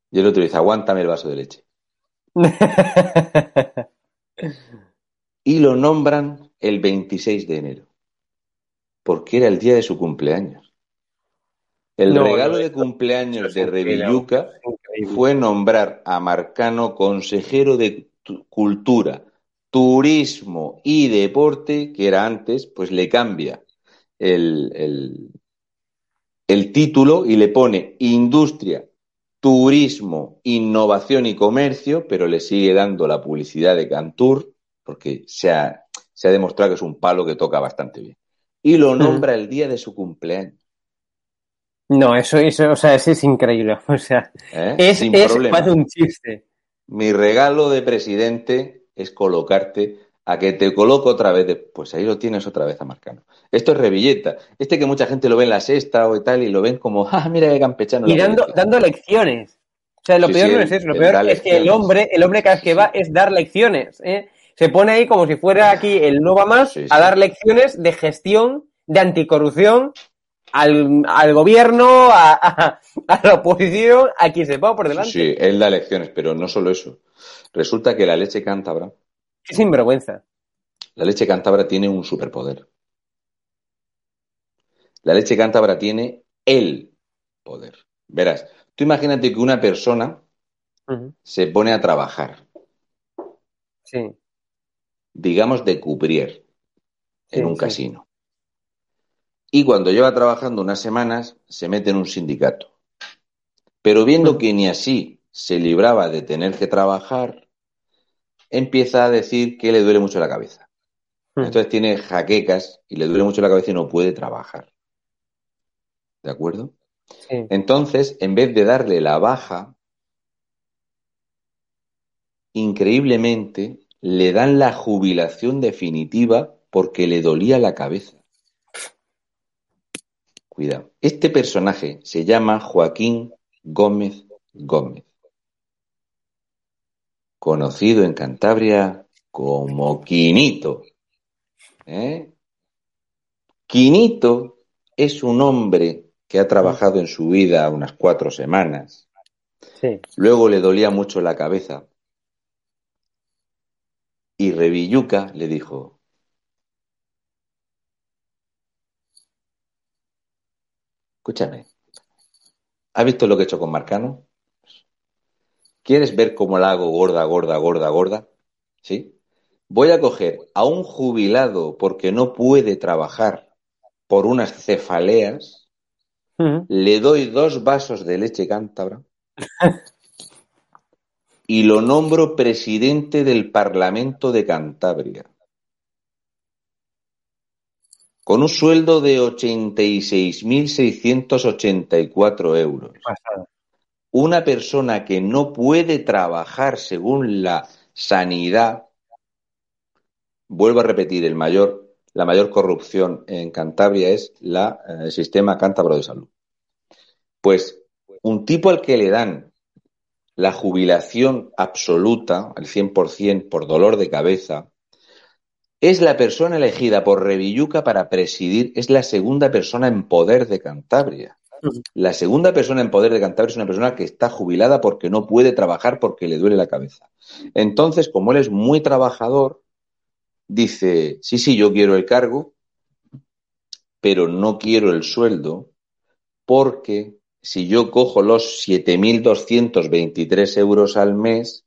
Y el otro dice, aguántame el vaso de leche. y lo nombran el 26 de enero porque era el día de su cumpleaños. El regalo de cumpleaños de Revilluca fue nombrar a Marcano consejero de Cultura, Turismo y Deporte, que era antes, pues le cambia el, el título y le pone Industria, Turismo, Innovación y Comercio, pero le sigue dando la publicidad de Cantur, porque se ha, se ha demostrado que es un palo que toca bastante bien y lo nombra el día de su cumpleaños. No, eso, eso, o sea, eso es increíble. O sea, ¿Eh? es, es un chiste. Mi regalo de presidente es colocarte a que te coloco otra vez. Pues ahí lo tienes otra vez a Marcano. Esto es revilleta. Este que mucha gente lo ve en la sexta o tal y lo ven como, ah, mira qué campechano. Y dando, dando lecciones. O sea, lo peor no es eso. Lo peor es que el hombre, el hombre cada vez que va es dar lecciones. ¿eh? Se pone ahí como si fuera aquí el no va más a dar lecciones de gestión, de anticorrupción al, gobierno, a, la oposición, a quien se ponga por delante. Sí, él da lecciones, pero no solo eso. Resulta que la leche cántabra. Qué sinvergüenza. La leche cántabra tiene un superpoder. La leche cántabra tiene el poder. Verás, tú imagínate que una persona se pone a trabajar. Sí digamos, de cubrier en un casino. Y cuando lleva trabajando unas semanas, se mete en un sindicato. Pero viendo que ni así se libraba de tener que trabajar, empieza a decir que le duele mucho la cabeza. Entonces tiene jaquecas y le duele mucho la cabeza y no puede trabajar. ¿De acuerdo? Entonces, en vez de darle la baja, increíblemente le dan la jubilación definitiva porque le dolía la cabeza. Cuidado. Este personaje se llama Joaquín Gómez Gómez, conocido en Cantabria como Quinito. ¿eh? Quinito es un hombre que ha trabajado en su vida unas cuatro semanas. Luego le dolía mucho la cabeza. Y Revilluca le dijo, escúchame, ¿has visto lo que he hecho con Marcano? ¿Quieres ver cómo la hago gorda, gorda, gorda, gorda? ¿Sí? Voy a coger a un jubilado porque no puede trabajar por unas cefaleas, le doy dos vasos de leche cántabra y lo nombro presidente del Parlamento de Cantabria. Con un sueldo de 86.684 euros. Una persona que no puede trabajar según la sanidad, vuelvo a repetir, el mayor, la mayor corrupción en Cantabria es la, eh, el sistema cántabro de salud. Pues un tipo al que le dan la jubilación absoluta, al 100% por dolor de cabeza, es la persona elegida por Revilluca para presidir, es la segunda persona en poder de Cantabria. La segunda persona en poder de Cantabria es una persona que está jubilada porque no puede trabajar porque le duele la cabeza. Entonces, como él es muy trabajador, dice, sí, sí, yo quiero el cargo, pero no quiero el sueldo porque si yo cojo los 7.223 euros al mes,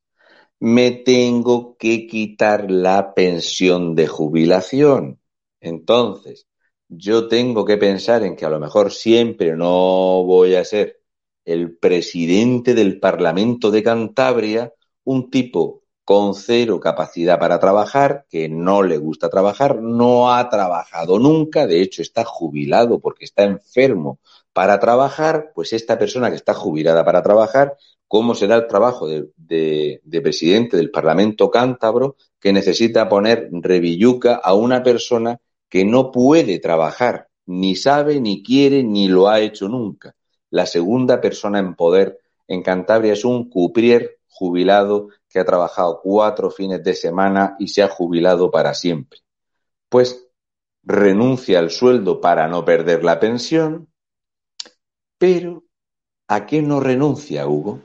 me tengo que quitar la pensión de jubilación. Entonces, yo tengo que pensar en que a lo mejor siempre no voy a ser el presidente del Parlamento de Cantabria, un tipo con cero capacidad para trabajar, que no le gusta trabajar, no ha trabajado nunca, de hecho está jubilado porque está enfermo para trabajar, pues esta persona que está jubilada para trabajar, ¿cómo será el trabajo de, presidente del Parlamento cántabro que necesita poner revilluca a una persona que no puede trabajar, ni sabe, ni quiere, ni lo ha hecho nunca? La segunda persona en poder en Cantabria es un cuprier jubilado que ha trabajado cuatro fines de semana y se ha jubilado para siempre. Pues renuncia al sueldo para no perder la pensión, pero, ¿a qué no renuncia, Hugo?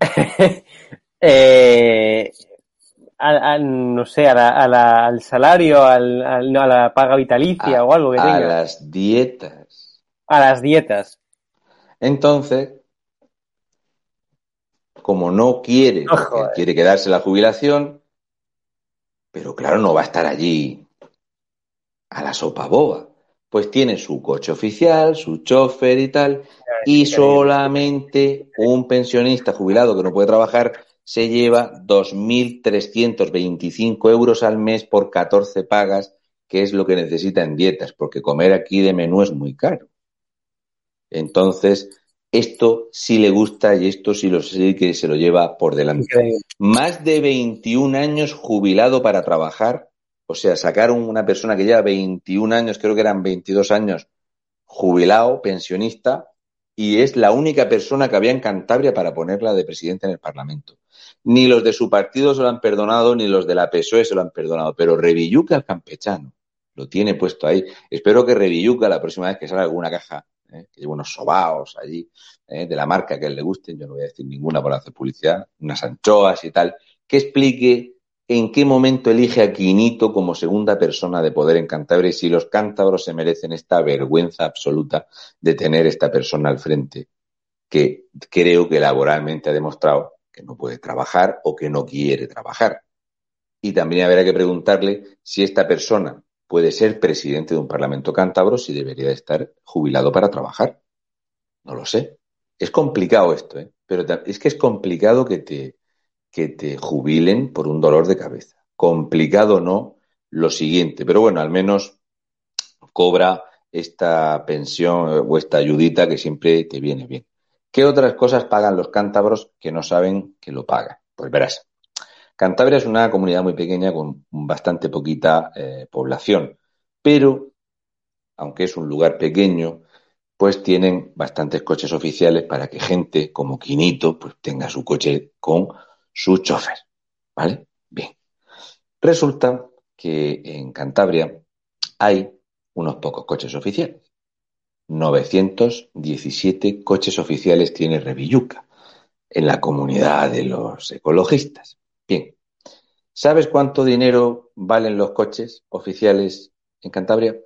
eh, no sé, al salario, al, a la paga vitalicia o algo que tenga. A las dietas. A las dietas. Entonces, como no quiere, quiere quedarse la jubilación, pero claro, no va a estar allí a la sopa boba pues tiene su coche oficial, su chofer y tal, y solamente un pensionista jubilado que no puede trabajar se lleva 2.325 euros al mes por 14 pagas, que es lo que necesita en dietas, porque comer aquí de menú es muy caro. Entonces, esto sí le gusta y esto sí lo sé que se lo lleva por delante. Más de 21 años jubilado para trabajar o sea, sacaron una persona que lleva 21 años, creo que eran 22 años, jubilado, pensionista, y es la única persona que había en Cantabria para ponerla de presidente en el Parlamento. Ni los de su partido se lo han perdonado, ni los de la PSOE se lo han perdonado, pero Revilluca el campechano lo tiene puesto ahí. Espero que Revilluca, la próxima vez que salga alguna caja, ¿eh? que lleve unos sobaos allí, ¿eh? de la marca que a él le guste, yo no voy a decir ninguna por hacer publicidad, unas anchoas y tal, que explique en qué momento elige a Quinito como segunda persona de poder en Cantabria y si los cántabros se merecen esta vergüenza absoluta de tener esta persona al frente, que creo que laboralmente ha demostrado que no puede trabajar o que no quiere trabajar. Y también habrá que preguntarle si esta persona puede ser presidente de un Parlamento cántabro, si debería estar jubilado para trabajar. No lo sé. Es complicado esto, ¿eh? pero es que es complicado que te, que te jubilen por un dolor de cabeza. Complicado no, lo siguiente, pero bueno, al menos cobra esta pensión o esta ayudita que siempre te viene bien. ¿Qué otras cosas pagan los cántabros que no saben que lo pagan? Pues verás. Cantabria es una comunidad muy pequeña con bastante poquita eh, población, pero aunque es un lugar pequeño, pues tienen bastantes coches oficiales para que gente como Quinito pues tenga su coche con su chofer. ¿Vale? Bien. Resulta que en Cantabria hay unos pocos coches oficiales. 917 coches oficiales tiene Revilluca en la comunidad de los ecologistas. Bien, ¿sabes cuánto dinero valen los coches oficiales en Cantabria?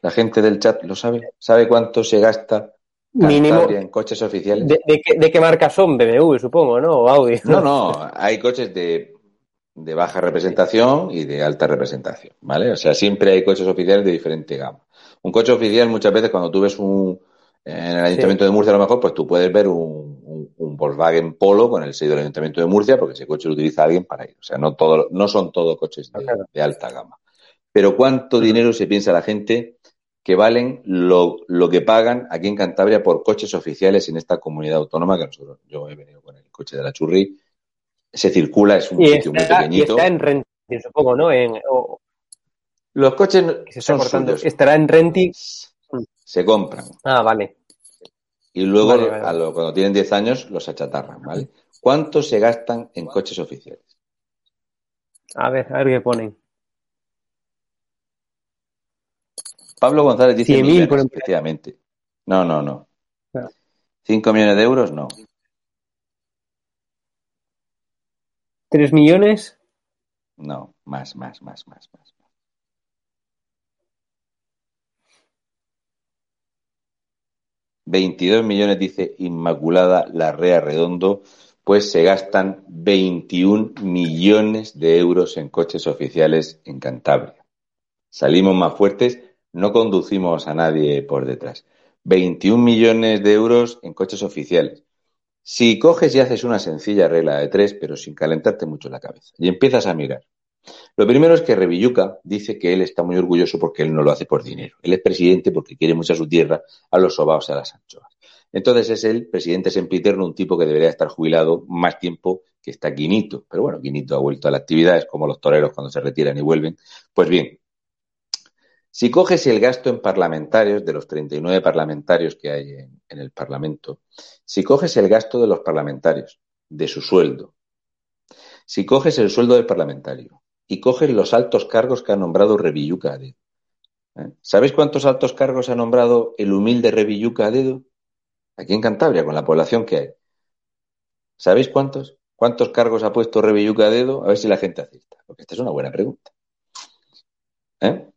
La gente del chat lo sabe. ¿Sabe cuánto se gasta Mínimo. coches oficiales? ¿De, de, qué, ¿De, qué, marca son? BMW, supongo, ¿no? O Audi. No, no. Hay coches de, de, baja representación y de alta representación, ¿vale? O sea, siempre hay coches oficiales de diferente gama. Un coche oficial, muchas veces, cuando tú ves un. En el Ayuntamiento sí. de Murcia, a lo mejor, pues tú puedes ver un, un, un, Volkswagen Polo con el sello del Ayuntamiento de Murcia, porque ese coche lo utiliza alguien para ir. O sea, no, todo, no son todos coches de, de alta gama. Pero ¿cuánto dinero se piensa la gente que valen lo, lo, que pagan aquí en Cantabria por coches oficiales en esta comunidad autónoma que nosotros, yo he venido con el coche de la Churri, se circula, es un y sitio está, muy pequeñito. Y está en renting, supongo, ¿no? En, o, Los coches se son suyos, Estará en renting. se compran Ah, vale. y luego Vale, vale. a lo- cuando tienen 10 años los achatarran, ¿vale? ¿Cuánto se gastan en coches oficiales? A ver, a ver qué ponen. Pablo González dice 100.000 millones, por efectivamente. No, no, no. Claro. 5 millones de euros, no. ¿Tres millones? No, más, más, más, más, más. Veintidós millones, dice Inmaculada Larrea Redondo, pues se gastan 21 millones de euros en coches oficiales en Cantabria. Salimos más fuertes, no conducimos a nadie por detrás. 21 millones de euros en coches oficiales. Si coges y haces una sencilla regla de tres, pero sin calentarte mucho la cabeza, y empiezas a mirar. Lo primero es que Revilluca dice que él está muy orgulloso porque él no lo hace por dinero. Él es presidente porque quiere mucho a su tierra, a los sobaos a las anchoas. Entonces es el presidente sempiterno, un tipo que debería estar jubilado más tiempo que está Quinito. Pero bueno, Quinito ha vuelto a la actividad, es como los toreros cuando se retiran y vuelven. Pues bien, si coges el gasto en parlamentarios, de los 39 parlamentarios que hay en, el Parlamento, si coges el gasto de los parlamentarios, de su sueldo, si coges el sueldo del parlamentario y coges los altos cargos que ha nombrado Revilluca a dedo, ¿eh? ¿sabéis cuántos altos cargos ha nombrado el humilde Revilluca a dedo? Aquí en Cantabria, con la población que hay. ¿Sabéis cuántos? ¿Cuántos cargos ha puesto Revilluca a dedo? A ver si la gente acierta, porque esta es una buena pregunta. ¿Eh?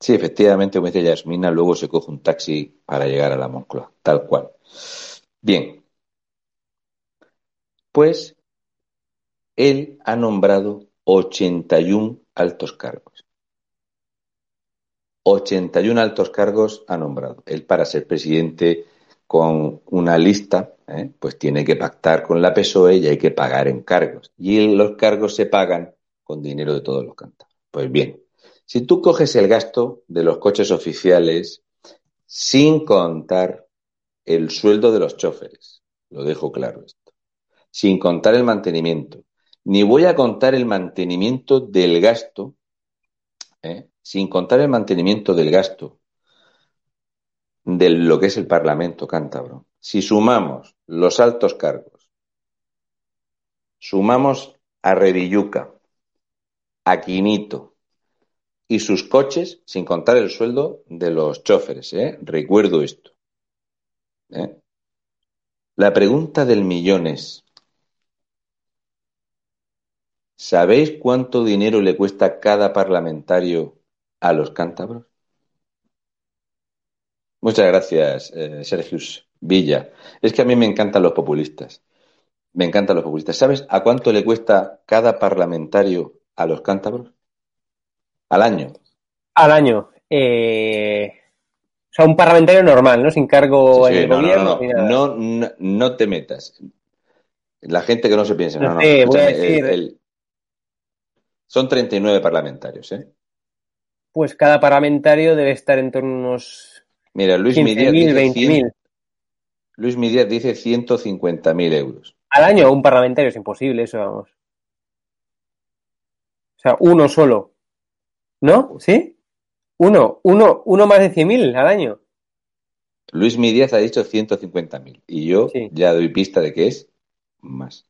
Sí, efectivamente, como dice Yasmina, luego se coge un taxi para llegar a la Moncloa, tal cual. Bien. Pues él ha nombrado 81 altos cargos. 81 altos cargos ha nombrado. Él para ser presidente con una lista, ¿eh? pues tiene que pactar con la PSOE y hay que pagar en cargos. Y los cargos se pagan con dinero de todos los cantados. Pues bien, si tú coges el gasto de los coches oficiales sin contar el sueldo de los choferes, lo dejo claro esto, sin contar el mantenimiento, ni voy a contar el mantenimiento del gasto, ¿eh? sin contar el mantenimiento del gasto de lo que es el Parlamento cántabro. Si sumamos los altos cargos, sumamos a Revilluca, a Quinito, y sus coches, sin contar el sueldo de los choferes. ¿eh? Recuerdo esto. ¿eh? La pregunta del millón es, ¿sabéis cuánto dinero le cuesta cada parlamentario a los cántabros? Muchas gracias, eh, Sergio Villa. Es que a mí me encantan los populistas. Me encantan los populistas. ¿Sabes a cuánto le cuesta cada parlamentario a los cántabros? Al año. Al año. Eh... O sea, un parlamentario normal, ¿no? Sin cargo sí, sí, en el no, gobierno. No no, no, no, te metas. La gente que no se piense. No, no, sé, voy a decir... el, el... Son 39 parlamentarios, ¿eh? Pues cada parlamentario debe estar en torno a unos. Mira, Luis 15 Midias mil, dice 20 mil. Luis Midias dice 150.000 euros. Al año un parlamentario es imposible, eso vamos. O sea, uno solo. ¿No? ¿Sí? Uno, uno, uno más de 100.000 al año. Luis Mídiaz ha dicho 150.000 y yo ya doy pista de que es más.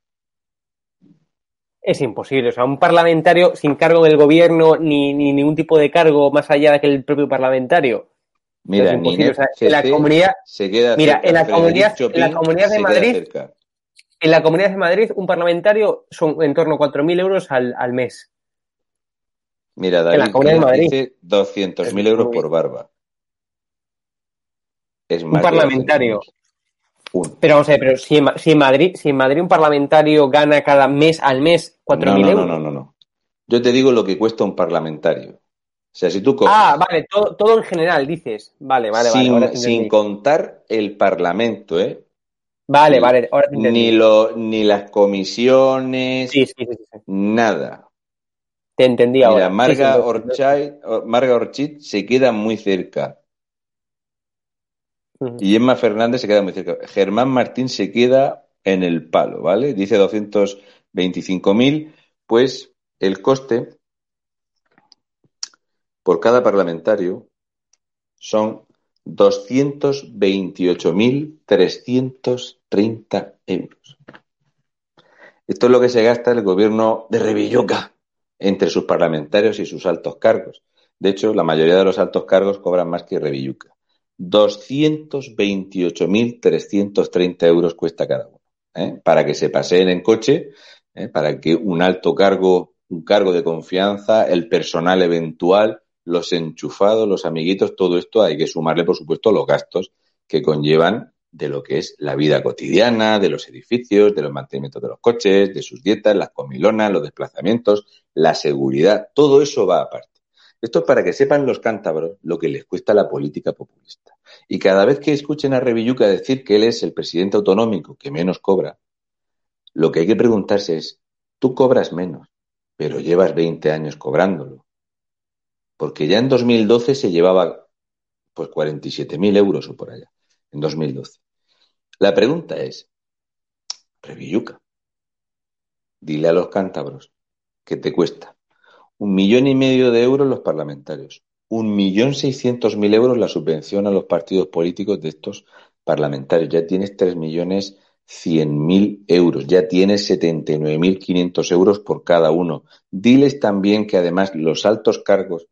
Es imposible. O sea, un parlamentario sin cargo del gobierno ni, ningún tipo de cargo más allá de que el propio parlamentario. Mira, ni en la comunidad, se queda mira, en la comunidad, en la comunidad de Madrid, en la comunidad de Madrid, un parlamentario son en torno a 4.000 euros al, al mes. Mira, David, en la comunidad de Madrid, dice 200.000 euros por barba. Es un parlamentario. Pero vamos a ver, pero si en, si en, Madrid, si en Madrid un parlamentario gana cada mes al mes 4.000 no, no, euros. No, no, no, no. Yo te digo lo que cuesta un parlamentario. O sea, si tú coges, Ah, vale, todo, todo en general dices. Vale, vale, vale. sin contar el Parlamento, ¿eh? Vale, ni, vale. Ahora ni, lo, ni las comisiones, sí, sí, sí, nada. Te entendí ahora. Marga, Marga Orchid se queda muy cerca. Y Emma Fernández se queda muy cerca. Germán Martín se queda en el palo, ¿vale? Dice 225.000, pues el coste por cada parlamentario son 228.330 euros. Esto es lo que se gasta el gobierno de Revilloca entre sus parlamentarios y sus altos cargos. De hecho, la mayoría de los altos cargos cobran más que Revilluca. 228.330 euros cuesta cada uno. ¿eh? Para que se paseen en coche, ¿eh? para que un alto cargo, un cargo de confianza, el personal eventual, los enchufados, los amiguitos, todo esto hay que sumarle, por supuesto, los gastos que conllevan de lo que es la vida cotidiana, de los edificios, de los mantenimientos de los coches, de sus dietas, las comilonas, los desplazamientos, la seguridad, todo eso va aparte. Esto es para que sepan los cántabros lo que les cuesta la política populista. Y cada vez que escuchen a Revilluca decir que él es el presidente autonómico que menos cobra, lo que hay que preguntarse es, tú cobras menos, pero llevas 20 años cobrándolo. Porque ya en 2012 se llevaba pues 47.000 euros o por allá, en 2012. La pregunta es, Revilluca, dile a los cántabros, ¿qué te cuesta? Un millón y medio de euros los parlamentarios. Un millón seiscientos mil euros la subvención a los partidos políticos de estos parlamentarios. Ya tienes tres millones cien mil euros. Ya tienes setenta y nueve mil quinientos euros por cada uno. Diles también que además los altos cargos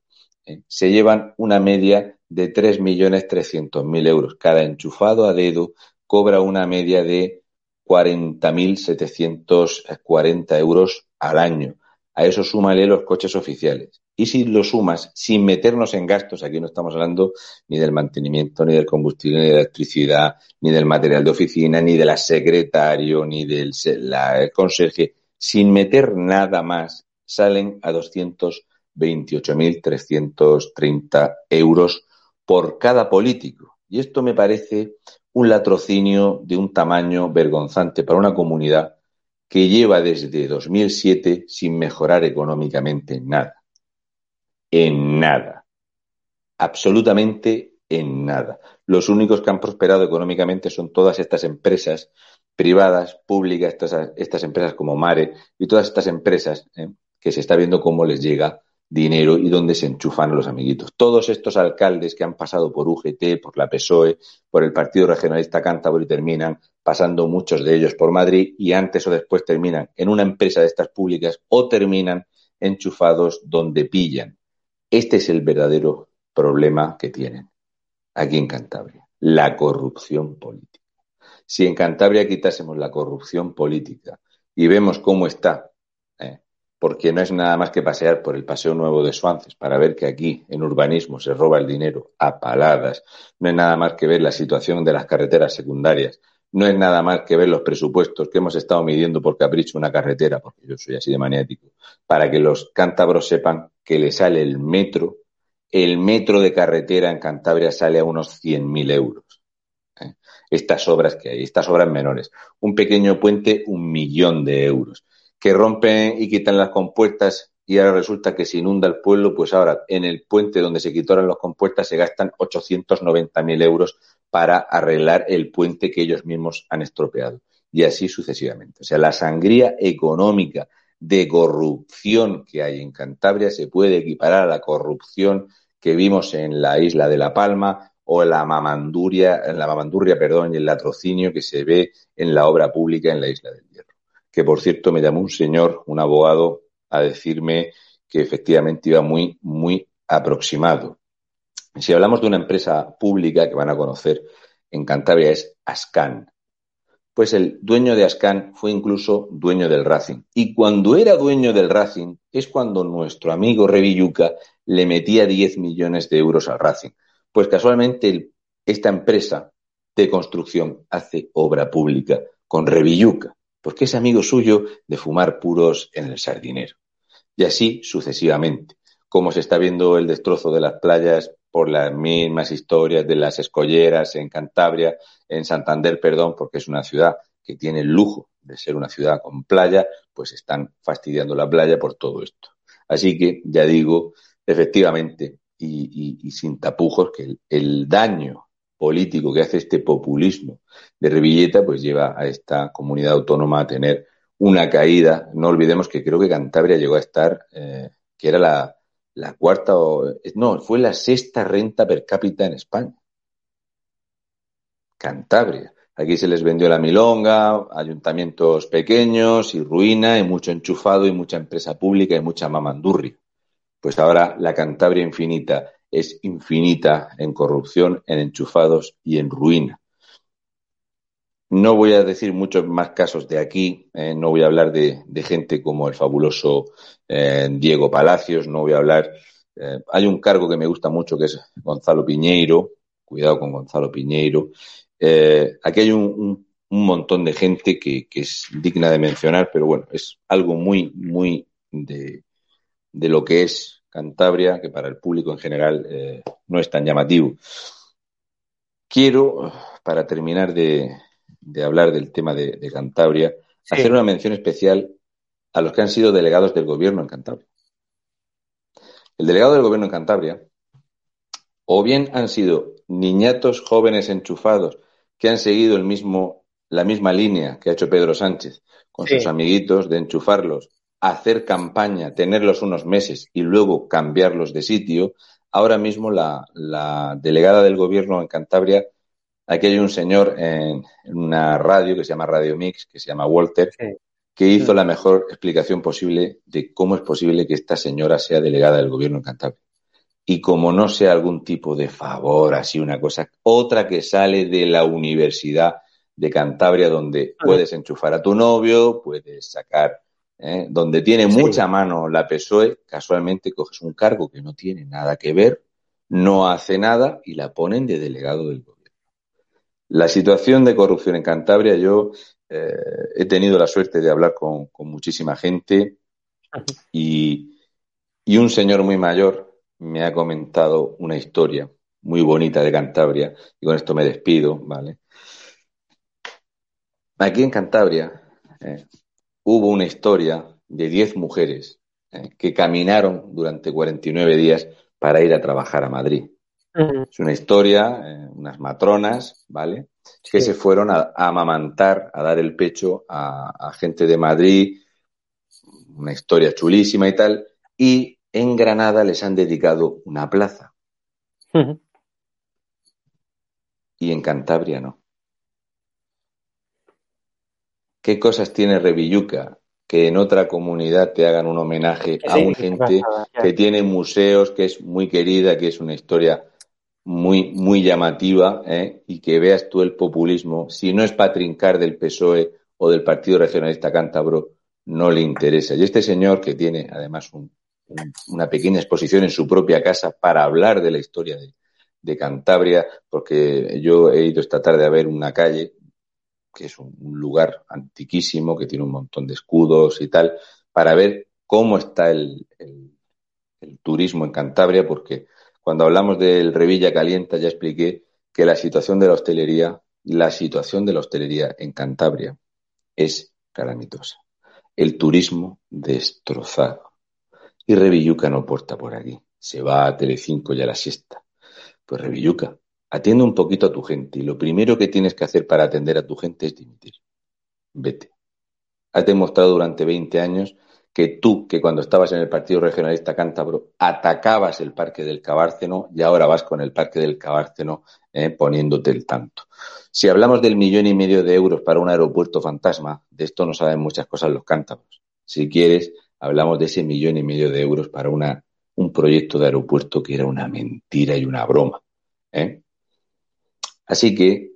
eh, se llevan una media de tres millones trescientos mil euros. Cada enchufado a dedo cobra una media de cuarenta mil setecientos cuarenta euros al año. A eso súmale los coches oficiales. Y si lo sumas sin meternos en gastos, aquí no estamos hablando ni del mantenimiento, ni del combustible, ni de la electricidad, ni del material de oficina, ni de la secretario, ni del la, conserje, sin meter nada más, salen a 228.330 euros por cada político. Y esto me parece un latrocinio de un tamaño vergonzante para una comunidad que lleva desde 2007 sin mejorar económicamente en nada. En nada. Absolutamente en nada. Los únicos que han prosperado económicamente son todas estas empresas privadas, públicas, estas, estas empresas como Mare y todas estas empresas ¿eh? que se está viendo cómo les llega dinero y dónde se enchufan los amiguitos. Todos estos alcaldes que han pasado por UGT, por la PSOE, por el Partido Regionalista Cántabro y terminan pasando muchos de ellos por Madrid y antes o después terminan en una empresa de estas públicas o terminan enchufados donde pillan. Este es el verdadero problema que tienen aquí en Cantabria, la corrupción política. Si en Cantabria quitásemos la corrupción política y vemos cómo está, porque no es nada más que pasear por el Paseo Nuevo de Suances para ver que aquí en urbanismo se roba el dinero a paladas, no es nada más que ver la situación de las carreteras secundarias, no es nada más que ver los presupuestos que hemos estado midiendo por capricho una carretera, porque yo soy así de maniático, para que los cántabros sepan que le sale el metro, el metro de carretera en Cantabria sale a unos 100.000 euros. ¿eh? Estas obras que hay, estas obras menores. Un pequeño puente, un millón de euros. Que rompen y quitan las compuertas y ahora resulta que se inunda el pueblo, pues ahora en el puente donde se quitaron las compuertas se gastan 890.000 euros para arreglar el puente que ellos mismos han estropeado. Y así sucesivamente. O sea, la sangría económica de corrupción que hay en Cantabria se puede equiparar a la corrupción que vimos en la isla de La Palma o la mamanduria, en la mamandurria, perdón, y el latrocinio que se ve en la obra pública en la Isla Hierro. Que por cierto me llamó un señor, un abogado, a decirme que efectivamente iba muy, muy aproximado. Si hablamos de una empresa pública que van a conocer en Cantabria es Ascan. Pues el dueño de Ascan fue incluso dueño del Racing. Y cuando era dueño del Racing es cuando nuestro amigo Revilluca le metía 10 millones de euros al Racing. Pues casualmente esta empresa de construcción hace obra pública con Revilluca, porque es amigo suyo de fumar puros en el sardinero. Y así sucesivamente. Como se está viendo el destrozo de las playas por las mismas historias de las escolleras en Cantabria, en Santander, perdón, porque es una ciudad que tiene el lujo de ser una ciudad con playa, pues están fastidiando la playa por todo esto. Así que ya digo, efectivamente, y, sin tapujos, que el, daño político que hace este populismo de Revilleta, pues lleva a esta comunidad autónoma a tener una caída. No olvidemos que creo que Cantabria llegó a estar, eh, que era la, la cuarta o no, fue la sexta renta per cápita en España. Cantabria. Aquí se les vendió la milonga, ayuntamientos pequeños y ruina y mucho enchufado y mucha empresa pública y mucha mamandurri. Pues ahora la Cantabria infinita es infinita en corrupción, en enchufados y en ruina. No voy a decir muchos más casos de aquí, eh, no voy a hablar de, gente como el fabuloso eh, Diego Palacios, no voy a hablar. Eh, hay un cargo que me gusta mucho que es Gonzalo Piñeiro, cuidado con Gonzalo Piñeiro. aquí hay un, montón de gente que, es digna de mencionar, pero bueno, es algo muy, muy de, de lo que es Cantabria, que para el público en general no es tan llamativo. Quiero, para terminar de, de hablar del tema de, Cantabria, hacer una mención especial a los que han sido delegados del gobierno en Cantabria. El delegado del gobierno en Cantabria, o bien han sido niñatos jóvenes enchufados que han seguido el mismo, la misma línea que ha hecho Pedro Sánchez con sus amiguitos de enchufarlos, hacer campaña, tenerlos unos meses y luego cambiarlos de sitio. Ahora mismo la, la delegada del gobierno en Cantabria Aquí hay un señor en, una radio que se llama Radio Mix, que se llama Walter, que hizo la mejor explicación posible de cómo es posible que esta señora sea delegada del gobierno en Cantabria. Y como no sea algún tipo de favor, así una cosa, otra que sale de la Universidad de Cantabria, donde puedes enchufar a tu novio, puedes sacar, ¿eh? donde tiene mucha mano la PSOE, casualmente coges un cargo que no tiene nada que ver, no hace nada y la ponen de delegado del gobierno. La situación de corrupción en Cantabria, yo eh, he tenido la suerte de hablar con, muchísima gente y, y, un señor muy mayor me ha comentado una historia muy bonita de Cantabria y con esto me despido, ¿vale? Aquí en Cantabria eh, hubo una historia de 10 mujeres eh, que caminaron durante 49 días para ir a trabajar a Madrid. Es una historia, eh, unas matronas, ¿vale? Que se fueron a, amamantar, a dar el pecho a, gente de Madrid, una historia chulísima y tal, y en Granada les han dedicado una plaza. Y en Cantabria no. ¿Qué cosas tiene Revilluca que en otra comunidad te hagan un homenaje a una gente que tiene museos, que es muy querida, que es una historia muy, muy llamativa ¿eh? y que veas tú el populismo, si no es para trincar del PSOE o del Partido Regionalista Cántabro, no le interesa. Y este señor, que tiene además una pequeña exposición en su propia casa para hablar de la historia de, de, Cantabria, porque yo he ido esta tarde a ver una calle, que es un, lugar antiquísimo, que tiene un montón de escudos y tal, para ver cómo está el, turismo en Cantabria, porque cuando hablamos del Revilla Calienta ya expliqué que la situación de la hostelería, la situación de la hostelería en Cantabria es calamitosa. El turismo destrozado. Y Revilluca no porta por aquí. Se va a Telecinco y a la siesta. Pues Revilluca, atiende un poquito a tu gente y lo primero que tienes que hacer para atender a tu gente es dimitir. Vete. Has demostrado durante 20 años que tú, que cuando estabas en el Partido Regionalista Cántabro, atacabas el Parque del Cabárceno y ahora vas con el Parque del Cabárceno eh, poniéndote el tanto. Si hablamos del millón y medio de euros para un aeropuerto fantasma, de esto no saben muchas cosas los cántabros. Si quieres, hablamos de ese millón y medio de euros para un proyecto de aeropuerto que era una mentira y una broma. ¿eh? Así que,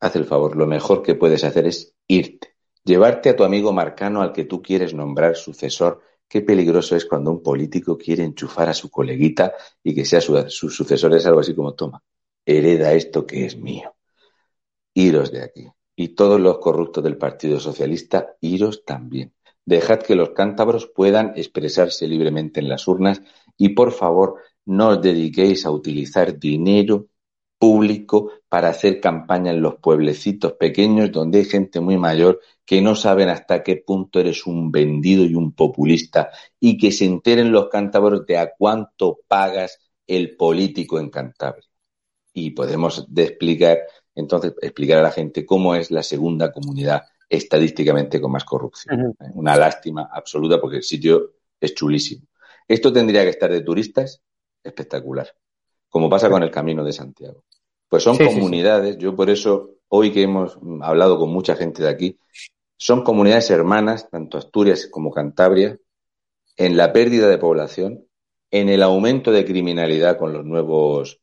haz el favor, lo mejor que puedes hacer es irte Llevarte a tu amigo Marcano al que tú quieres nombrar sucesor. Qué peligroso es cuando un político quiere enchufar a su coleguita y que sea su, sucesor. Es algo así como, toma, hereda esto que es mío. Iros de aquí. Y todos los corruptos del Partido Socialista, iros también. Dejad que los cántabros puedan expresarse libremente en las urnas y por favor no os dediquéis a utilizar dinero público para hacer campaña en los pueblecitos pequeños donde hay gente muy mayor que no saben hasta qué punto eres un vendido y un populista y que se enteren los cántabros de a cuánto pagas el político en Cantabria. Y podemos explicar, entonces, explicar a la gente cómo es la segunda comunidad estadísticamente con más corrupción. Una lástima absoluta porque el sitio es chulísimo. Esto tendría que estar de turistas, espectacular como pasa con el Camino de Santiago. Pues son comunidades, yo por eso, hoy que hemos hablado con mucha gente de aquí, son comunidades hermanas, tanto Asturias como Cantabria, en la pérdida de población, en el aumento de criminalidad con los nuevos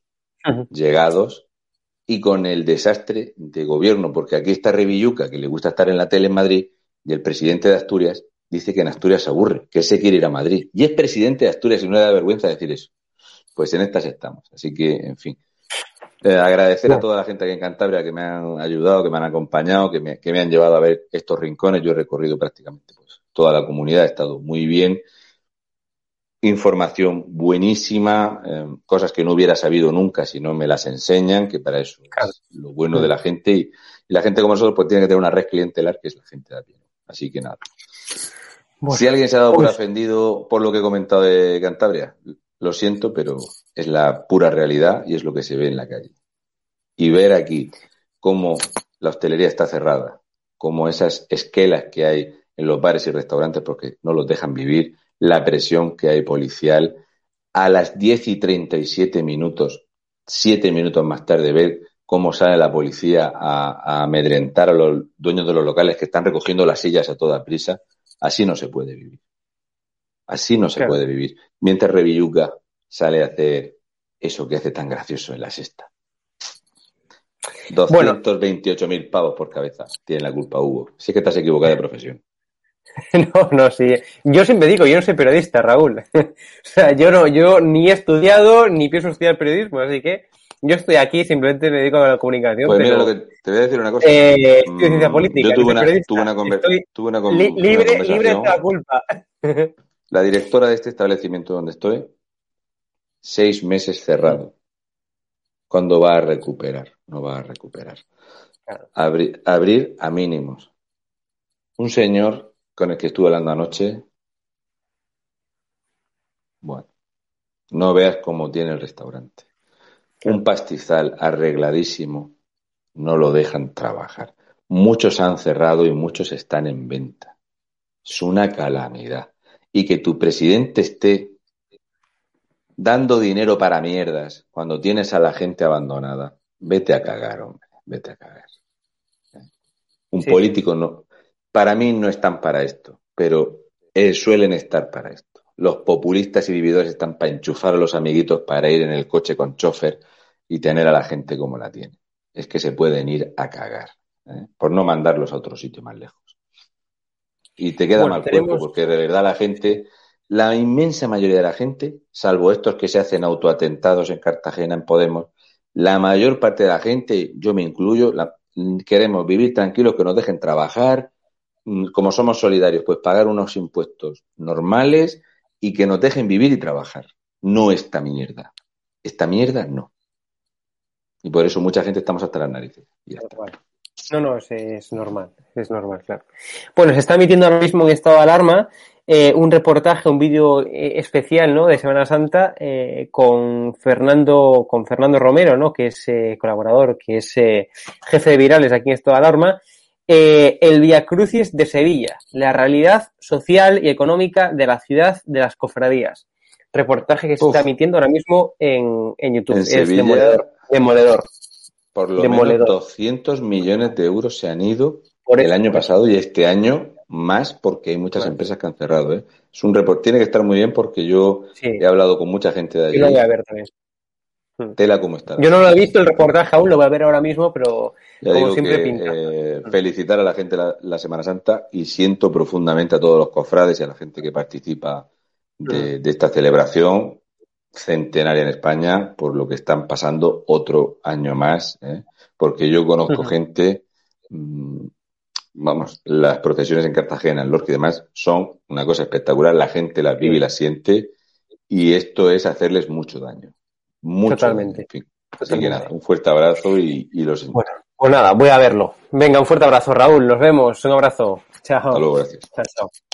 llegados y con el desastre de gobierno, porque aquí está Revilluca, que le gusta estar en la tele en Madrid, y el presidente de Asturias dice que en Asturias se aburre, que se quiere ir a Madrid. Y es presidente de Asturias y no le da vergüenza decir eso pues en estas estamos. Así que, en fin. Eh, agradecer a toda la gente aquí en Cantabria que me han ayudado, que me han acompañado, que me, que me han llevado a ver estos rincones. Yo he recorrido prácticamente pues, toda la comunidad, ha estado muy bien. Información buenísima, eh, cosas que no hubiera sabido nunca si no me las enseñan, que para eso es lo bueno de la gente. Y, la gente como nosotros pues tiene que tener una red clientelar que es la gente de aquí. Así que nada. si alguien se ha dado por pues ofendido por lo que he comentado de Cantabria, lo siento, pero es la pura realidad y es lo que se ve en la calle. Y ver aquí cómo la hostelería está cerrada, cómo esas esquelas que hay en los bares y restaurantes porque no los dejan vivir, la presión que hay policial, a las 10 y 37 minutos, siete minutos más tarde, ver cómo sale la policía a, amedrentar a los dueños de los locales que están recogiendo las sillas a toda prisa, así no se puede vivir. Así no se puede vivir. Mientras Revilluca sale a hacer eso que hace tan gracioso en la sexta. 228.000 mil pavos por cabeza. Tiene la culpa Hugo. Sí que estás equivocado de profesión. No, no, sí. Yo siempre digo, yo no soy periodista, Raúl. o sea, yo no, yo ni he estudiado, ni pienso estudiar periodismo, así que yo estoy aquí, simplemente me dedico a la comunicación. Pues mira, lo que te voy a decir una cosa. Eh, ciencia política. Yo tuve una, tuve una, tuve una, libre, libre de la culpa. La directora de este establecimiento donde estoy, seis meses cerrado. ¿Cuándo va a recuperar? No va a recuperar. abrir a mínimos. Un señor con el que estuve hablando anoche, bueno, no veas cómo tiene el restaurante. Un pastizal arregladísimo, no lo dejan trabajar. Muchos han cerrado y muchos están en venta. Es una calamidad y que tu presidente esté dando dinero para mierdas cuando tienes a la gente abandonada, vete a cagar, hombre, vete a cagar. Un político no, para mí no están para esto, pero eh, suelen estar para esto. Los populistas y vividores están para enchufar a los amiguitos para ir en el coche con chofer y tener a la gente como la tiene. Es que se pueden ir a cagar, ¿eh? por no mandarlos a otro sitio más lejos y te queda mal cuerpo, porque de verdad la gente, la inmensa mayoría de la gente, salvo estos que se hacen autoatentados en Cartagena, en Podemos, la mayor parte de la gente, yo me incluyo, queremos vivir tranquilos, que nos dejen trabajar, mm, como somos solidarios, pues pagar unos impuestos normales y que nos dejen vivir y trabajar. No esta mierda. Esta mierda no. Y por eso mucha gente estamos hasta las narices. Y ya está. No, no, es, normal, es normal, claro. Bueno, se está emitiendo ahora mismo en estado de alarma eh, un reportaje, un vídeo eh, especial, ¿no? De Semana Santa eh, con Fernando, con Fernando Romero, ¿no? Que es colaborador, que es jefe de virales aquí en estado de alarma. eh, el Via Crucis de Sevilla, la realidad social y económica de la ciudad de las cofradías. Reportaje que se está emitiendo ahora mismo en, YouTube. es demoledor, Por lo menos 200 millones de euros se han ido el año pasado y este año más porque hay muchas empresas que han cerrado. ¿eh? Es un report, tiene que estar muy bien porque yo he hablado con mucha gente de allí. lo voy a ver también. Hmm. Tela como está. Yo no lo he visto el reportaje aún, lo voy a ver ahora mismo, pero como siempre pinta. Eh, felicitar a la gente la, Semana Santa y siento profundamente a todos los cofrades y a la gente que participa de, hmm. esta celebración centenaria en España por lo que están pasando otro año más, ¿eh? porque yo conozco gente, mm, vamos, las procesiones en Cartagena, en Lorca y demás son una cosa espectacular, la gente las vive y las siente y esto es hacerles mucho daño. Mucho. Totalmente. Así que nada, un fuerte abrazo y, y los. Bueno, pues nada, voy a verlo. Venga, un fuerte abrazo, Raúl. Nos vemos. Un abrazo. Chao. gracias. Chao, chao,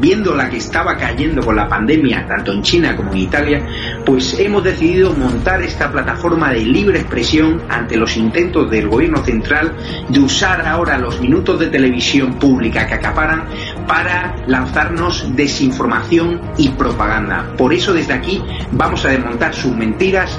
viendo la que estaba cayendo con la pandemia, tanto en China como en Italia, pues hemos decidido montar esta plataforma de libre expresión ante los intentos del gobierno central de usar ahora los minutos de televisión pública que acaparan para lanzarnos desinformación y propaganda. Por eso desde aquí vamos a desmontar sus mentiras,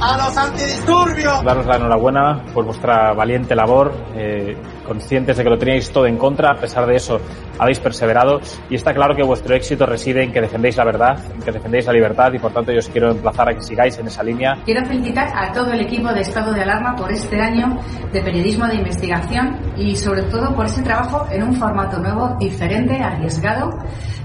a los antidisturbios. Daros la enhorabuena por vuestra valiente labor, eh, conscientes de que lo teníais todo en contra, a pesar de eso habéis perseverado y está claro que vuestro éxito reside en que defendéis la verdad, en que defendéis la libertad y por tanto yo os quiero emplazar a que sigáis en esa línea. Quiero felicitar a todo el equipo de Estado de Alarma por este año de periodismo de investigación y sobre todo por ese trabajo en un formato nuevo, diferente, arriesgado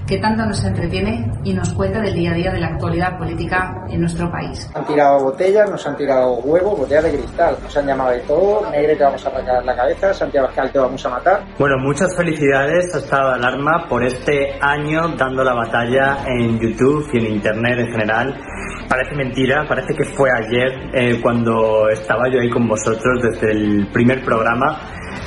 que tanto nos entretiene y nos cuenta del día a día de la actualidad política en nuestro país. Han tirado botellas, nos han tirado huevos, botellas de cristal, nos han llamado de todo, Negre te vamos a arrancar la cabeza, Santiago Te vamos a matar. Bueno, muchas felicidades a Estado de Alarma por este año dando la batalla en YouTube y en Internet en general. Parece mentira, parece que fue ayer eh, cuando estaba yo ahí con vosotros desde el primer programa,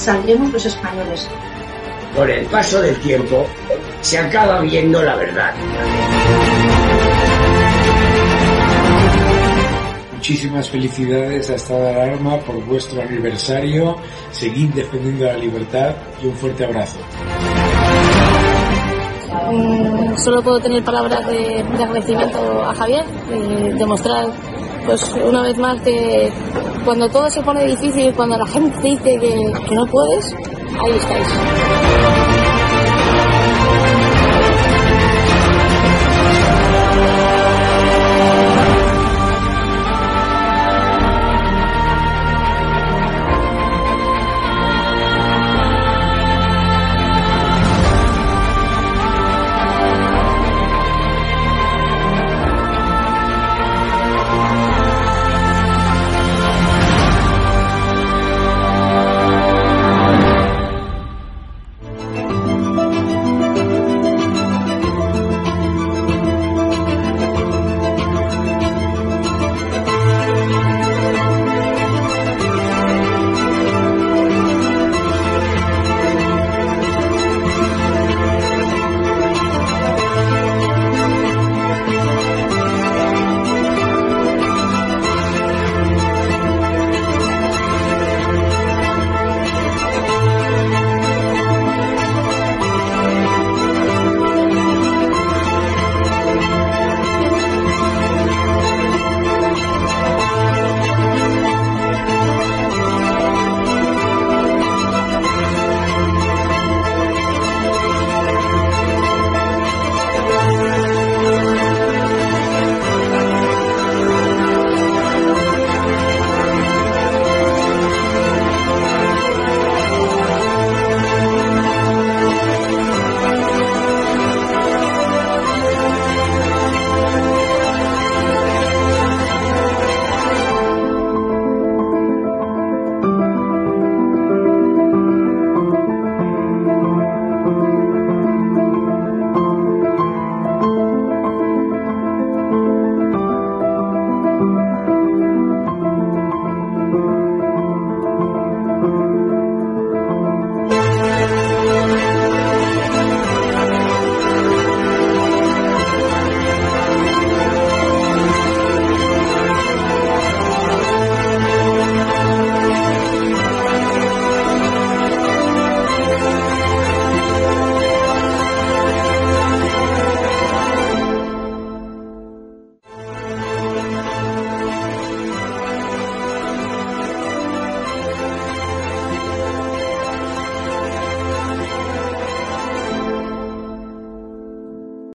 Saldremos los españoles con el paso del tiempo se acaba viendo la verdad. Muchísimas felicidades a Estado de Alarma por vuestro aniversario. Seguid defendiendo la libertad y un fuerte abrazo. Mm, solo puedo tener palabras de, agradecimiento a Javier, y demostrar pues una vez más que cuando todo se pone difícil, cuando la gente dice que, que no puedes, ahí estáis.